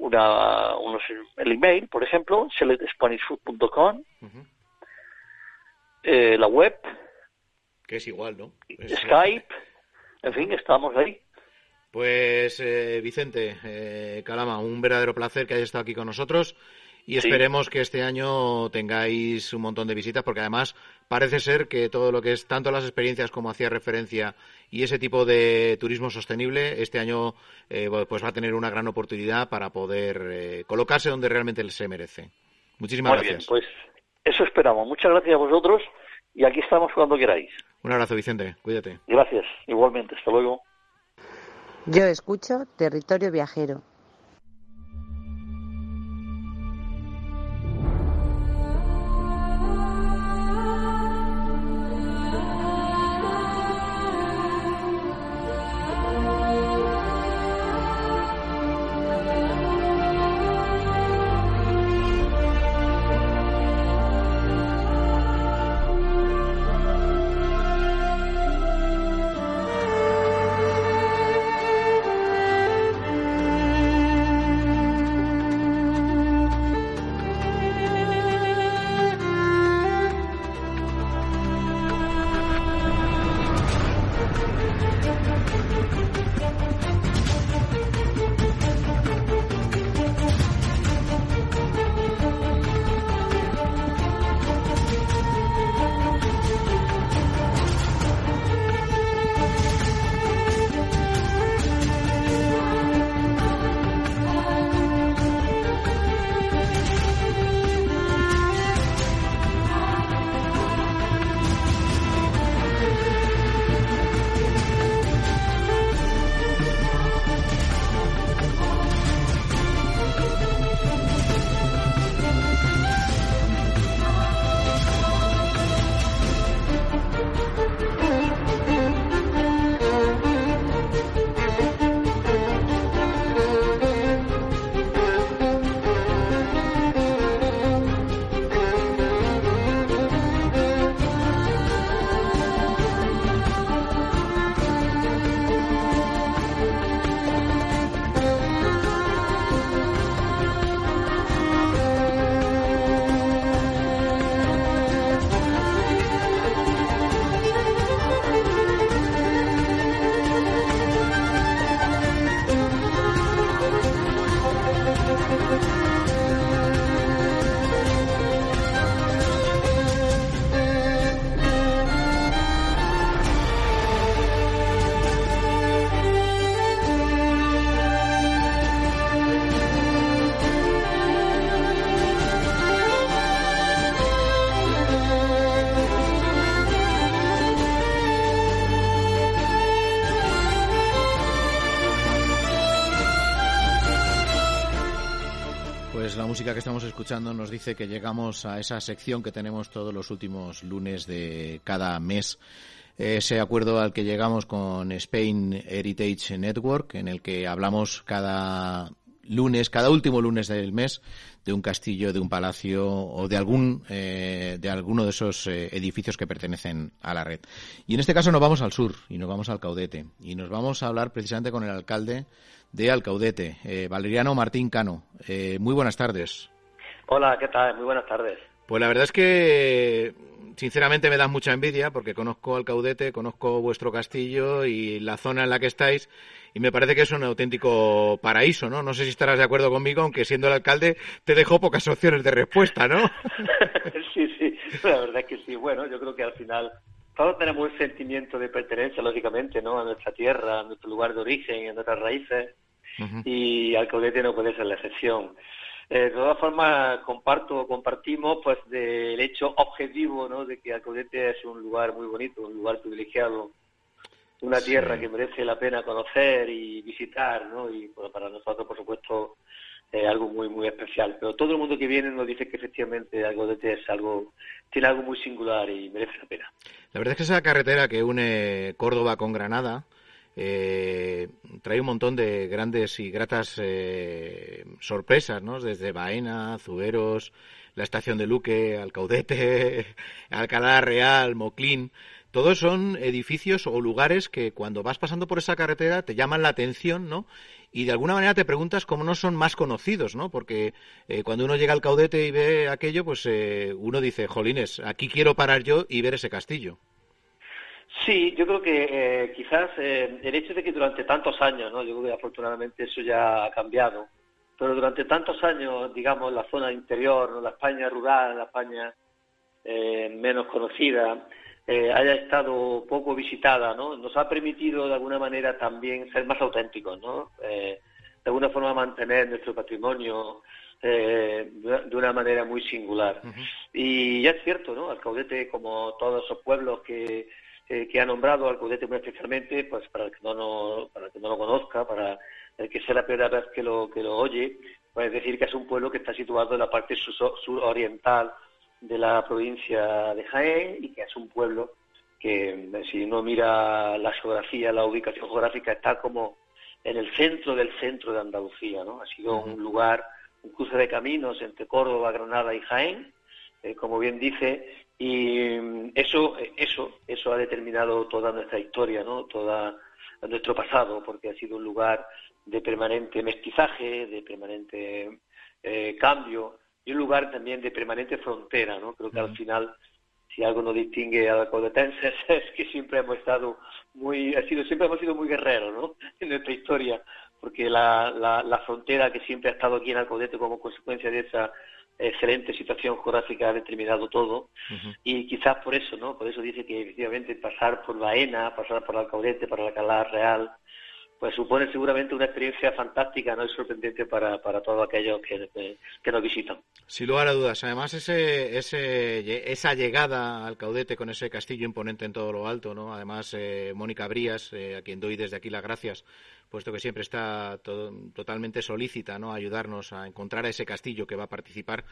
Speaker 6: una, unos, el email, por ejemplo, selectspanishfood.com, eh, la web,
Speaker 1: Que es igual, ¿no? Es-
Speaker 6: Skype, en fin, estamos ahí.
Speaker 1: Pues eh, Vicente, eh, Calama, un verdadero placer que hayas estado aquí con nosotros y
Speaker 6: Sí.
Speaker 1: esperemos que este año tengáis un montón de visitas porque además parece ser que todo lo que es tanto las experiencias como hacía referencia y ese tipo de turismo sostenible este año eh, pues va a tener una gran oportunidad para poder eh, colocarse donde realmente se merece. Muchísimas
Speaker 6: Muy bien,
Speaker 1: gracias.
Speaker 6: pues eso esperamos. Muchas gracias a vosotros y aquí estamos cuando queráis.
Speaker 1: Un abrazo, Vicente. Cuídate.
Speaker 6: Gracias, igualmente. Hasta luego.
Speaker 7: Yo escucho Territorio Viajero.
Speaker 1: Música que estamos escuchando nos dice que llegamos a esa sección que tenemos todos los últimos lunes de cada mes. Ese acuerdo al que llegamos con Spain Heritage Network, en el que hablamos cada lunes, cada último lunes del mes, de un castillo, de un palacio o de algún eh, de alguno de esos eh, edificios que pertenecen a la red. Y en este caso nos vamos al sur y nos vamos al Caudete y nos vamos a hablar precisamente con el alcalde de Alcaudete, eh, Valeriano Martín Cano. Eh, muy buenas tardes.
Speaker 8: Hola, ¿qué tal? Muy buenas tardes.
Speaker 1: Pues la verdad es que sinceramente me da mucha envidia porque conozco Alcaudete, conozco vuestro castillo y la zona en la que estáis y me parece que es un auténtico paraíso, ¿no? No sé si estarás de acuerdo conmigo, aunque siendo el alcalde te dejo pocas opciones de respuesta, ¿no?
Speaker 8: sí, sí, la verdad es que sí. Bueno, yo creo que al final todos tenemos un sentimiento de pertenencia, lógicamente, ¿no? A nuestra tierra, a nuestro lugar de origen, a nuestras raíces, y Alcaudete no puede ser la excepción. Eh, de todas formas, comparto, compartimos pues del hecho objetivo, ¿no? De que Alcaudete es un lugar muy bonito, un lugar privilegiado, una tierra que merece la pena conocer y visitar, ¿no? Y pues, para nosotros, por supuesto, es algo muy muy especial. Pero todo el mundo que viene nos dice que efectivamente Alcaudete es algo, tiene algo muy singular y merece la pena.
Speaker 1: La verdad es que esa carretera que une Córdoba con Granada eh, trae un montón de grandes y gratas eh, sorpresas, ¿no? Desde Baena, Zuberos, la estación de Luque, Alcaudete, Alcalá Real, Moclín. Todos son edificios o lugares que cuando vas pasando por esa carretera te llaman la atención, ¿no? Y de alguna manera te preguntas cómo no son más conocidos, ¿no? Porque eh, cuando uno llega al Caudete y ve aquello, pues eh, uno dice, jolines, aquí quiero parar yo y ver ese castillo.
Speaker 8: Sí, yo creo que eh, quizás eh, el hecho de que durante tantos años, ¿no? yo creo que afortunadamente eso ya ha cambiado, pero durante tantos años, digamos, la zona interior, ¿no? la España rural, la España eh, menos conocida, eh, haya estado poco visitada, ¿no? nos ha permitido de alguna manera también ser más auténticos, ¿no? Eh, de alguna forma mantener nuestro patrimonio eh, de una manera muy singular. Y ya es cierto, ¿no? Alcaudete, como todos esos pueblos que eh, que ha nombrado Alcaudete muy especialmente, pues para el que no, no, para el que no lo conozca, para el que sea la primera vez que lo, que lo oye, pues decir que es un pueblo que está situado en la parte sur- suroriental de la provincia de Jaén y que es un pueblo que, eh, si uno mira la geografía, la ubicación geográfica, está como en el centro del centro de Andalucía, ¿no? Ha sido un lugar, un cruce de caminos entre Córdoba, Granada y Jaén, eh, como bien dice, y mm, eso, eso, eso ha determinado toda nuestra historia, ¿no? Toda nuestro pasado, porque ha sido un lugar de permanente mestizaje, de permanente eh, cambio y un lugar también de permanente frontera, ¿no? Creo que al final, si algo nos distingue a los codetenses es que siempre hemos estado muy, ha sido, siempre hemos sido muy guerreros, ¿no? En nuestra historia, porque la, la, la frontera que siempre ha estado aquí en Alcaudete como consecuencia de esa excelente situación geográfica ha determinado todo y quizás por eso, ¿no? Por eso dice que efectivamente pasar por Baena, pasar por Alcaudete, por Alcalá Real, pues supone seguramente una experiencia fantástica, ¿no? Y sorprendente para, para todos aquellos que, que, que nos visitan.
Speaker 1: Sin lugar a dudas. Además, ese, ese, esa llegada al Caudete con ese castillo imponente en todo lo alto, ¿no? Además, eh, Mónica Brías, eh, a quien doy desde aquí las gracias, puesto que siempre está to totalmente solícita, ¿no? A ayudarnos a encontrar ese castillo que va a participar.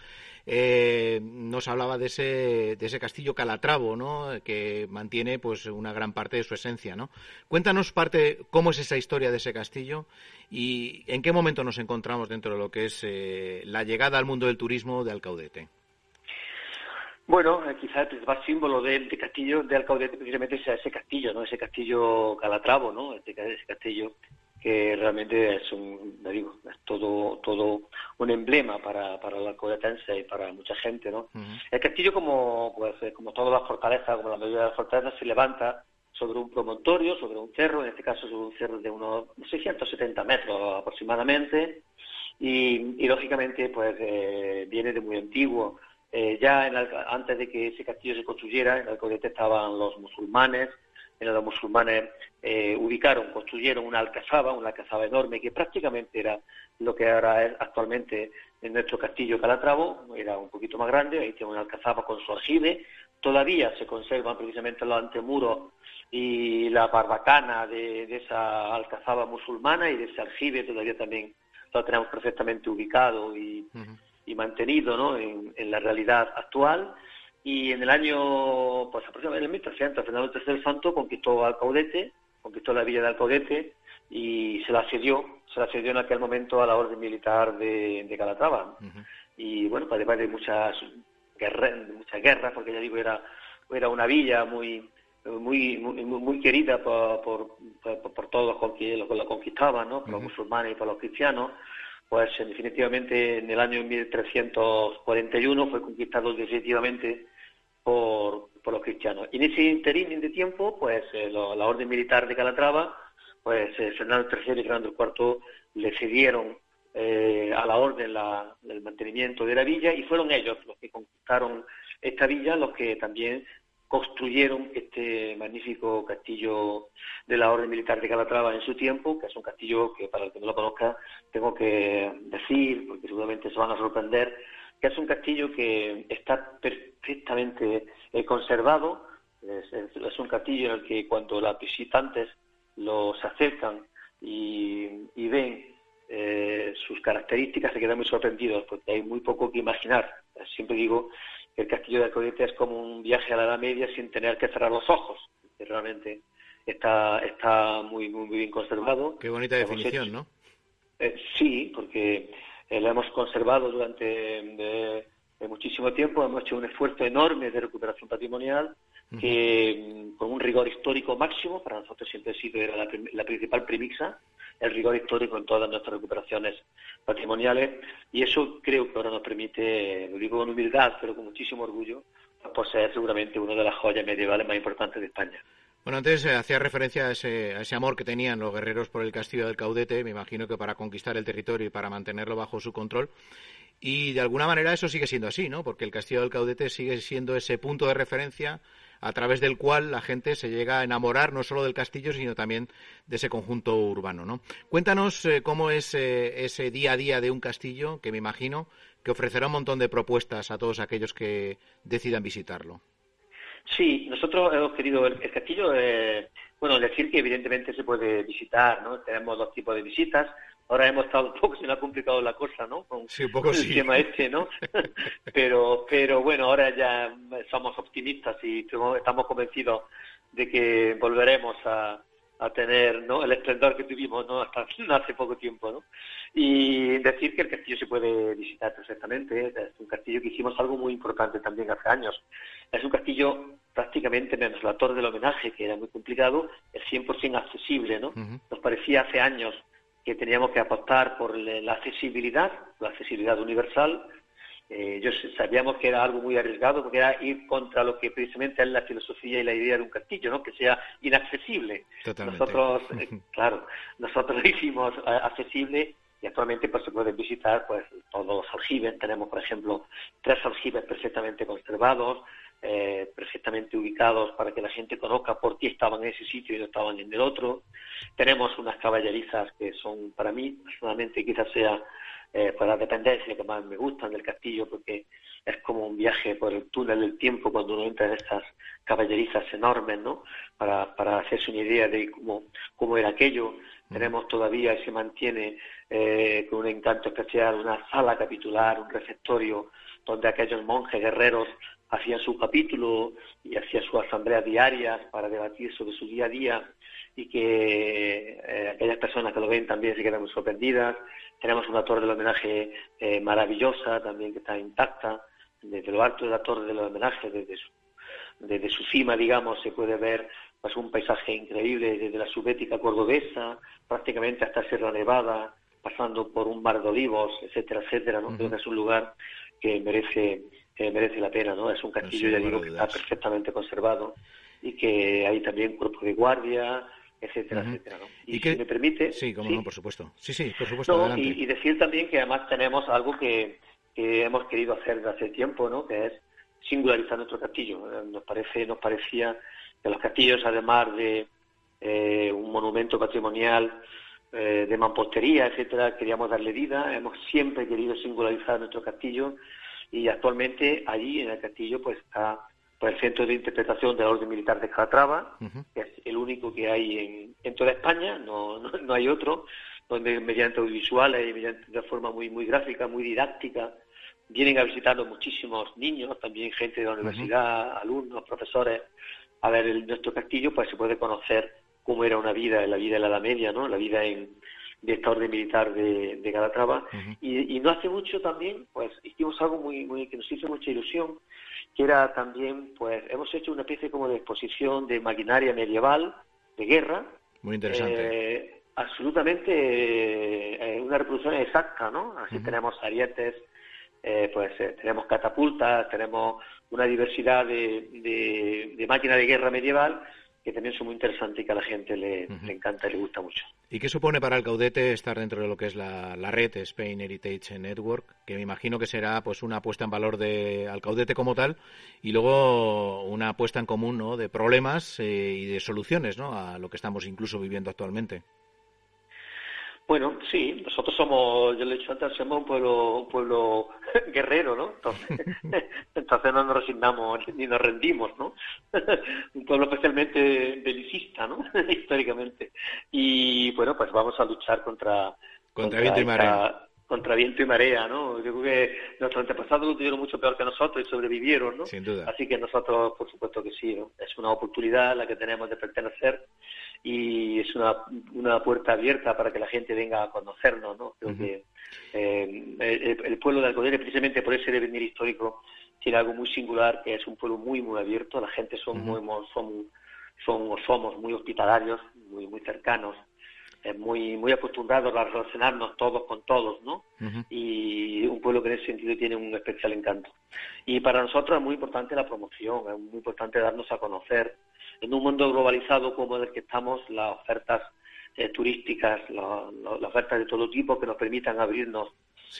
Speaker 1: Eh, nos hablaba de ese, de ese castillo Calatravo, ¿no? Que mantiene, pues, una gran parte de su esencia, ¿no? Cuéntanos parte, cómo es esa historia de ese castillo y en qué momento nos encontramos dentro de lo que es eh, la llegada al mundo del turismo de Alcaudete.
Speaker 8: Bueno, eh, quizás el principal símbolo de castillo de Alcaudete precisamente sea ese castillo, ¿no? Ese castillo Calatravo, ¿no? Ese castillo que realmente es un, digo, es todo, todo un emblema para, para el alcaudetense y para mucha gente, ¿no?
Speaker 1: Uh
Speaker 8: El castillo, como, pues, eh, como todas las fortalezas, como la mayoría de las fortalezas, se levanta sobre un promontorio, sobre un cerro, en este caso sobre un cerro de unos 670 metros aproximadamente, y, y lógicamente pues eh, viene de muy antiguo. Eh, ya en Alca- antes de que ese castillo se construyera, en Alcaudete estaban los musulmanes, en los musulmanes eh, ubicaron, construyeron una alcazaba, una alcazaba enorme que prácticamente era lo que ahora es actualmente en nuestro castillo Calatravo, era un poquito más grande, ahí tiene una alcazaba con su aljibe, todavía se conservan precisamente los antemuros y la barbacana de, de esa alcazaba musulmana y de ese aljibe todavía también lo tenemos perfectamente ubicado y,
Speaker 1: -huh.
Speaker 8: y mantenido ¿no? en, en la realidad actual. Y en el año, pues aproximadamente en 1300, Fernando III Santo conquistó Alcaudete, conquistó la villa de Alcaudete y se la cedió, se la cedió en aquel momento a la orden militar de, de Calatrava. Y bueno, pues además de muchas guerras, muchas guerras, porque ya digo, era, era una villa muy muy muy, muy querida por, por, por, por todos los que la conquistaban, ¿no? por los musulmanes y por los cristianos, pues definitivamente en el año 1341 fue conquistado definitivamente por, por los cristianos. Y en ese interín de tiempo, pues eh, la orden militar de Calatrava, pues eh, Fernando III y Fernando IV le cedieron eh, a la orden la- el mantenimiento de la villa y fueron ellos los que conquistaron esta villa, los que también construyeron este magnífico castillo de la Orden Militar de Calatrava en su tiempo, que es un castillo que para el que no lo conozca tengo que decir, porque seguramente se van a sorprender, que es un castillo que está perfectamente eh, conservado, es, un castillo en el que cuando los visitantes los acercan y, y ven eh, sus características se quedan muy sorprendidos porque hay muy poco que imaginar. Siempre digo que el castillo de Alcoyete es como un viaje a la Edad Media sin tener que cerrar los ojos. Realmente está, está muy, muy, muy bien conservado.
Speaker 1: Qué bonita definición, ¿no?
Speaker 8: eh, sí, porque eh, lo hemos conservado durante de- de muchísimo tiempo, hemos hecho un esfuerzo enorme de recuperación patrimonial que mm, con un rigor histórico máximo, para nosotros siempre ha sido era la, la principal premisa, el rigor histórico en todas nuestras recuperaciones patrimoniales, y eso creo que ahora nos permite, lo digo con humildad, pero con muchísimo orgullo, poseer seguramente una de las joyas medievales más importantes de España.
Speaker 1: Bueno, antes eh, hacía referencia a ese, a ese amor que tenían los guerreros por el castillo del Caudete, me imagino que para conquistar el territorio y para mantenerlo bajo su control. Y de alguna manera eso sigue siendo así, ¿no? Porque el castillo del Caudete sigue siendo ese punto de referencia a través del cual la gente se llega a enamorar no solo del castillo, sino también de ese conjunto urbano, ¿no? Cuéntanos eh, cómo es eh, ese día a día de un castillo, que me imagino que ofrecerá un montón de propuestas a todos aquellos que decidan visitarlo.
Speaker 8: Sí, nosotros hemos querido el, el castillo, eh, bueno, decir que evidentemente se puede visitar, ¿no? Tenemos dos tipos de visitas. Ahora hemos estado un poco, se nos ha complicado la cosa, ¿no? Con,
Speaker 1: Sí, un poco
Speaker 8: el
Speaker 1: sí.
Speaker 8: tema este, ¿no? pero, pero bueno, ahora ya somos optimistas y estamos convencidos de que volveremos a, a tener ¿no? el esplendor que tuvimos ¿no? hasta hace poco tiempo. ¿no? Y decir que el castillo se puede visitar perfectamente. Es un castillo que hicimos algo muy importante también hace años. Es un castillo prácticamente menos la torre del homenaje, que era muy complicado, es 100% accesible. ¿no? Nos parecía hace años que teníamos que apostar por la accesibilidad, la accesibilidad universal. Eh, yo sabíamos que era algo muy arriesgado porque era ir contra lo que precisamente es la filosofía y la idea de un castillo, ¿no? que sea inaccesible.
Speaker 1: Totalmente.
Speaker 8: Nosotros, eh, claro, nosotros lo hicimos eh, accesible y actualmente pues se pueden visitar pues todos los aljibes. Tenemos, por ejemplo, tres aljibes perfectamente conservados, eh, perfectamente ubicados para que la gente conozca por qué estaban en ese sitio y no estaban en el otro. Tenemos unas caballerizas que son, para mí, personalmente, quizás sea eh, por la dependencia que más me gustan del castillo, porque es como un viaje por el túnel del tiempo cuando uno entra en estas caballerizas enormes, ¿no? Para, para hacerse una idea de cómo, cómo era aquello. Tenemos todavía y se mantiene eh, con un encanto especial una sala capitular, un receptorio donde aquellos monjes guerreros hacían su capítulo y hacían sus asambleas diarias para debatir sobre su día a día y que eh, aquellas personas que lo ven también se quedan muy sorprendidas. Tenemos una torre del homenaje eh, maravillosa también que está intacta. Desde lo alto de la torre del homenaje, desde su, desde su cima, digamos, se puede ver pues, un paisaje increíble desde la subética cordobesa, prácticamente hasta Sierra Nevada, pasando por un mar de olivos, etcétera, etcétera. ¿no? Creo que es un lugar que merece, que merece la pena. ¿no? Es un castillo, ya digo, que está perfectamente conservado y que hay también cuerpo de guardia, etcétera,
Speaker 1: Ujú.
Speaker 8: etcétera. ¿no? Y,
Speaker 1: ¿Y qué-
Speaker 8: si me permite...
Speaker 1: Sí, como
Speaker 8: ¿sí?
Speaker 1: no, por supuesto. Sí, sí, por supuesto,
Speaker 8: No,
Speaker 1: adelante.
Speaker 8: y, y decir también que además tenemos algo que, que hemos querido hacer desde hace tiempo, ¿no? Que es singularizar nuestro castillo. Eh, Nos parece, nos parecía que los castillos, además de eh, un monumento patrimonial eh, de mampostería, etcétera, queríamos darle vida. Hemos siempre querido singularizar nuestro castillo y actualmente allí en el castillo pues está pues, el centro de interpretación de la Orden Militar de Calatrava, que es el único que hay en, en toda España, no, no, no hay otro, donde mediante audiovisuales y mediante de forma muy muy gráfica, muy didáctica, vienen a visitarnos muchísimos niños, también gente de la universidad, alumnos, profesores, a ver el, nuestro castillo, pues se puede conocer cómo era una vida en la vida de la Edad Media, ¿no? La vida en, de esta orden militar de, de Calatrava. y, y no hace mucho también, pues hicimos algo muy, muy que nos hizo mucha ilusión, que era también, pues hemos hecho una especie como de exposición de maquinaria medieval, de guerra.
Speaker 1: Muy interesante.
Speaker 8: Eh, absolutamente eh, una reproducción exacta, ¿no? Así tenemos arietes, eh, pues eh, tenemos catapultas, tenemos una diversidad de, de, de máquinas de guerra medieval que también son muy interesantes y que a la gente le, le encanta y le gusta mucho.
Speaker 1: ¿Y qué supone para el Caudete estar dentro de lo que es la, la red Spain Heritage Network? Que me imagino que será pues una puesta en valor de al Caudete como tal y luego una puesta en común ¿no? de problemas eh, y de soluciones ¿no? a lo que estamos incluso viviendo actualmente.
Speaker 8: Bueno, sí, nosotros somos, yo le he dicho antes, somos un pueblo, un pueblo guerrero, ¿no? Entonces, entonces no nos resignamos ni nos rendimos, ¿no? un pueblo especialmente belicista, ¿no? Históricamente. Y bueno, pues vamos a luchar contra...
Speaker 1: Contra viento y marea.
Speaker 8: Contra viento y marea, ¿no? Yo creo que nuestros antepasados lo tuvieron mucho peor que nosotros y sobrevivieron, ¿no?
Speaker 1: Sin duda.
Speaker 8: Así que nosotros, por supuesto que sí, ¿no? Es una oportunidad la que tenemos de pertenecer y es una, una puerta abierta para que la gente venga a conocernos, ¿no? Creo que eh, el, el pueblo de Alcodere, precisamente por ese devenir histórico, tiene algo muy singular, que es un pueblo muy, muy abierto, la gente son muy, muy- son, son, somos muy hospitalarios, muy, muy cercanos, muy, muy acostumbrados a relacionarnos todos con todos, ¿no? y un pueblo que en ese sentido tiene un especial encanto. Y para nosotros es muy importante la promoción, es muy importante darnos a conocer. En un mundo globalizado como el que estamos, las ofertas eh, turísticas, la- la- las ofertas de todo tipo que nos permitan abrirnos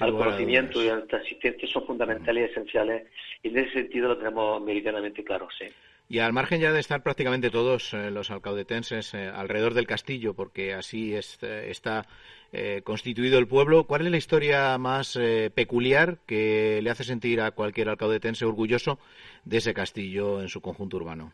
Speaker 8: al conocimiento y a nuestra asistencia son fundamentales y esenciales. Y en ese sentido lo tenemos meridianamente claro, sí.
Speaker 1: Y al margen ya de estar prácticamente todos eh, los alcaudetenses eh, alrededor del castillo, porque así es, eh, está eh, constituido el pueblo, ¿cuál es la historia más peculiar que le hace sentir a cualquier alcaudetense orgulloso de ese castillo en su conjunto urbano?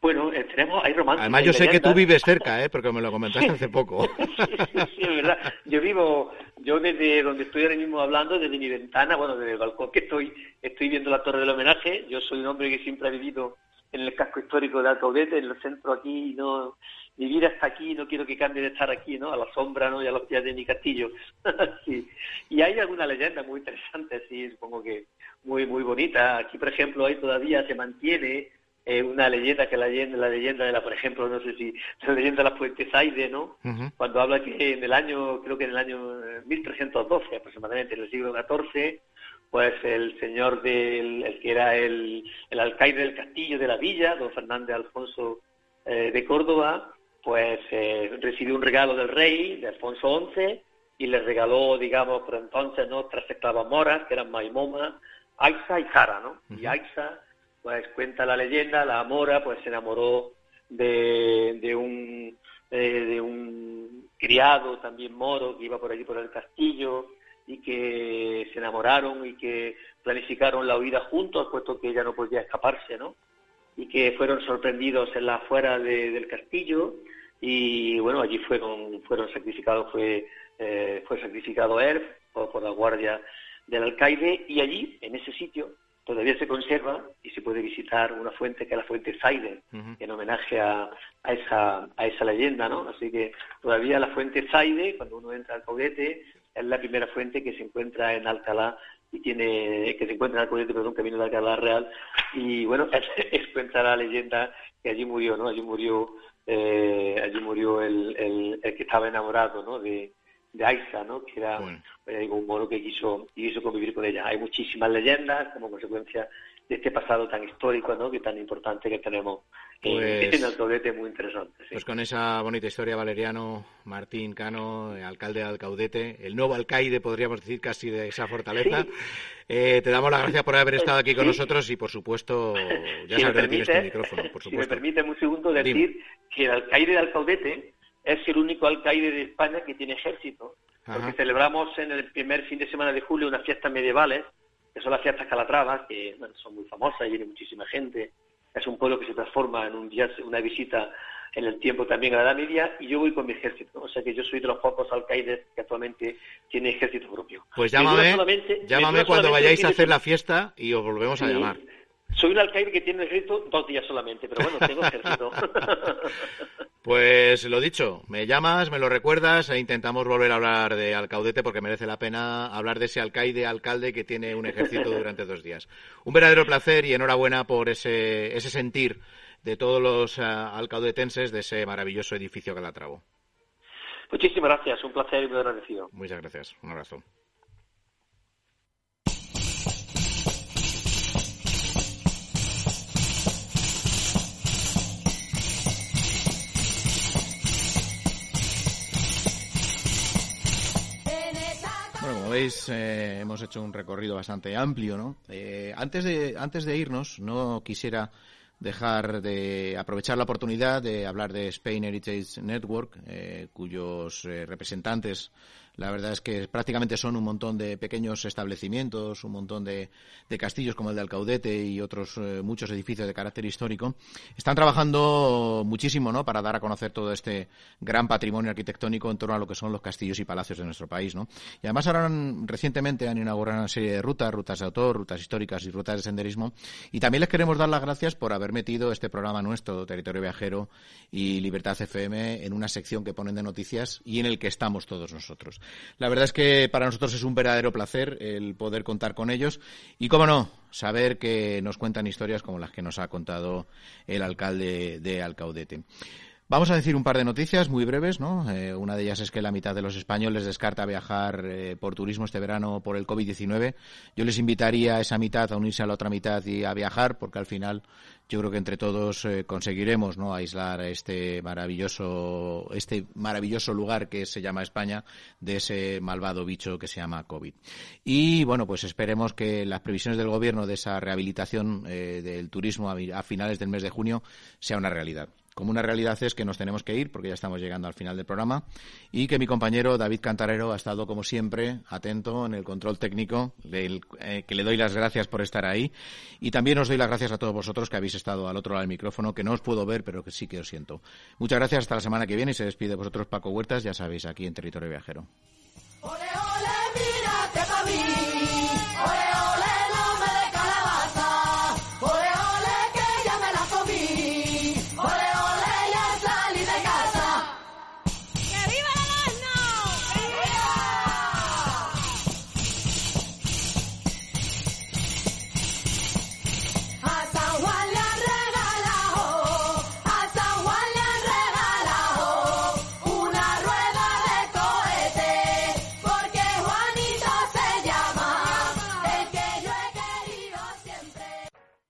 Speaker 8: Bueno, tenemos, hay romances.
Speaker 1: Además, yo sé que tú vives cerca, ¿eh? porque me lo comentaste hace poco.
Speaker 8: sí, es verdad. Yo vivo, yo desde donde estoy ahora mismo hablando, desde mi ventana, bueno, desde el balcón que estoy, estoy viendo la Torre del Homenaje. Yo soy un hombre que siempre ha vivido en el casco histórico de Alcaudete, en el centro aquí, no, mi vida está aquí, no quiero que cambie de estar aquí, ¿no? A la sombra, ¿no? Y a los pies de mi castillo. Y hay alguna leyenda muy interesante, sí, supongo que muy, muy bonita. Aquí, por ejemplo, ahí todavía se mantiene eh, una leyenda que la leyenda, la leyenda de la, por ejemplo, no sé si, la leyenda de la Fuente Zaide, ¿no? cuando habla que en el año, creo que en el año eh, 1312 aproximadamente, en el siglo XIV, pues el señor del, el que era el, el alcaide del castillo de la villa, don Fernández Alfonso eh, de Córdoba, pues eh, recibió un regalo del rey, de Alfonso XI, y le regaló, digamos, por entonces, ¿no? Tres esclavas moras, que eran Maimoma, Aixa y Jara, ¿no? Y Aixa, pues cuenta la leyenda, la mora, pues se enamoró de, de un eh, de un criado también moro que iba por allí por el castillo y que se enamoraron y que planificaron la huida juntos puesto que ella no podía escaparse, ¿no? Y que fueron sorprendidos en la afuera de- del castillo y bueno allí fueron fueron sacrificados fue eh, fue sacrificado él por, por la guardia del alcaide y allí en ese sitio todavía se conserva y se puede visitar una fuente que es la fuente Zaide en homenaje a, a esa a esa leyenda no así que todavía la fuente Zaide cuando uno entra al Caudete es la primera fuente que se encuentra en Alcalá y tiene que se encuentra en Alcoyete, perdón, camino de Alcalá Real. Y bueno es, es cuenta la leyenda que allí murió no allí murió eh, allí murió el, el, el que estaba enamorado no de de Aiza, ¿no? que era eh, digo, un moro que quiso, quiso convivir con ella. Hay muchísimas leyendas como consecuencia de este pasado tan histórico, ¿no? que tan importante que tenemos en-
Speaker 1: Pues-
Speaker 8: en Alcaudete, muy interesante. sí.
Speaker 1: Pues con esa bonita historia, Valeriano, Martín Cano, alcalde de Alcaudete, el nuevo alcaide, podríamos decir, casi de esa fortaleza. Eh, te damos las gracias por haber estado aquí con
Speaker 8: Sí.
Speaker 1: nosotros y, por supuesto, ya
Speaker 8: Si
Speaker 1: sabes que tienes tu micrófono, por
Speaker 8: Si me
Speaker 1: supuesto.
Speaker 8: permite un segundo decir
Speaker 1: Dime.
Speaker 8: que el alcaide de Alcaudete es el único alcaide de España que tiene ejército, porque celebramos en el primer fin de semana de julio unas fiestas medievales, que son las fiestas calatravas, que bueno, son muy famosas y viene muchísima gente, es un pueblo que se transforma en un día, una visita en el tiempo también a la Edad Media y yo voy con mi ejército. O sea que yo soy de los pocos alcaides que actualmente tiene ejército propio.
Speaker 1: Pues llámame, llámame cuando vayáis a hacer la fiesta y os volvemos a llamar.
Speaker 8: Soy un alcaide que tiene ejército dos días solamente, pero bueno, tengo ejército.
Speaker 1: pues lo dicho, me llamas, me lo recuerdas e intentamos volver a hablar de Alcaudete porque merece la pena hablar de ese alcaide, alcalde que tiene un ejército durante dos días. Un verdadero placer y enhorabuena por ese, ese sentir de todos los uh, alcaudetenses de ese maravilloso edificio Calatravo.
Speaker 8: Muchísimas gracias, un placer y muy agradecido.
Speaker 1: Muchas gracias, un abrazo. Veis, eh, hemos hecho un recorrido bastante amplio, ¿no? Eh, antes, de, antes de irnos, no quisiera dejar de aprovechar la oportunidad de hablar de Spain Heritage Network, eh, cuyos eh, representantes la verdad es que prácticamente son un montón de pequeños establecimientos, un montón de, castillos como el de Alcaudete y otros eh, muchos edificios de carácter histórico. Están trabajando muchísimo ¿no? para dar a conocer todo este gran patrimonio arquitectónico en torno a lo que son los castillos y palacios de nuestro país. ¿no? Y además ahora recientemente han inaugurado una serie de rutas, rutas de autor, rutas históricas y rutas de senderismo. Y también les queremos dar las gracias por haber metido este programa nuestro, Territorio Viajero y Libertad FM, en una sección que ponen de noticias y en el que estamos todos nosotros. La verdad es que para nosotros es un verdadero placer el poder contar con ellos y, cómo no, saber que nos cuentan historias como las que nos ha contado el alcalde de Alcaudete. Vamos a decir un par de noticias muy breves, ¿no? Eh, una de ellas es que la mitad de los españoles descarta viajar eh, por turismo este verano por el COVID-19. Yo les invitaría a esa mitad a unirse a la otra mitad y a viajar, porque al final yo creo que entre todos eh, conseguiremos no aislar este maravilloso este maravilloso lugar que se llama España de ese malvado bicho que se llama COVID y bueno pues esperemos que las previsiones del gobierno de esa rehabilitación eh, del turismo a finales del mes de junio sea una realidad como una realidad es que nos tenemos que ir porque ya estamos llegando al final del programa y que mi compañero David Cantarero ha estado como siempre atento en el control técnico, eh, que le doy las gracias por estar ahí y también os doy las gracias a todos vosotros que habéis estado al otro lado del micrófono, que no os puedo ver pero que sí que os siento. Muchas gracias, hasta la semana que viene y se despide de vosotros Paco Huertas, ya sabéis, aquí en Territorio Viajero.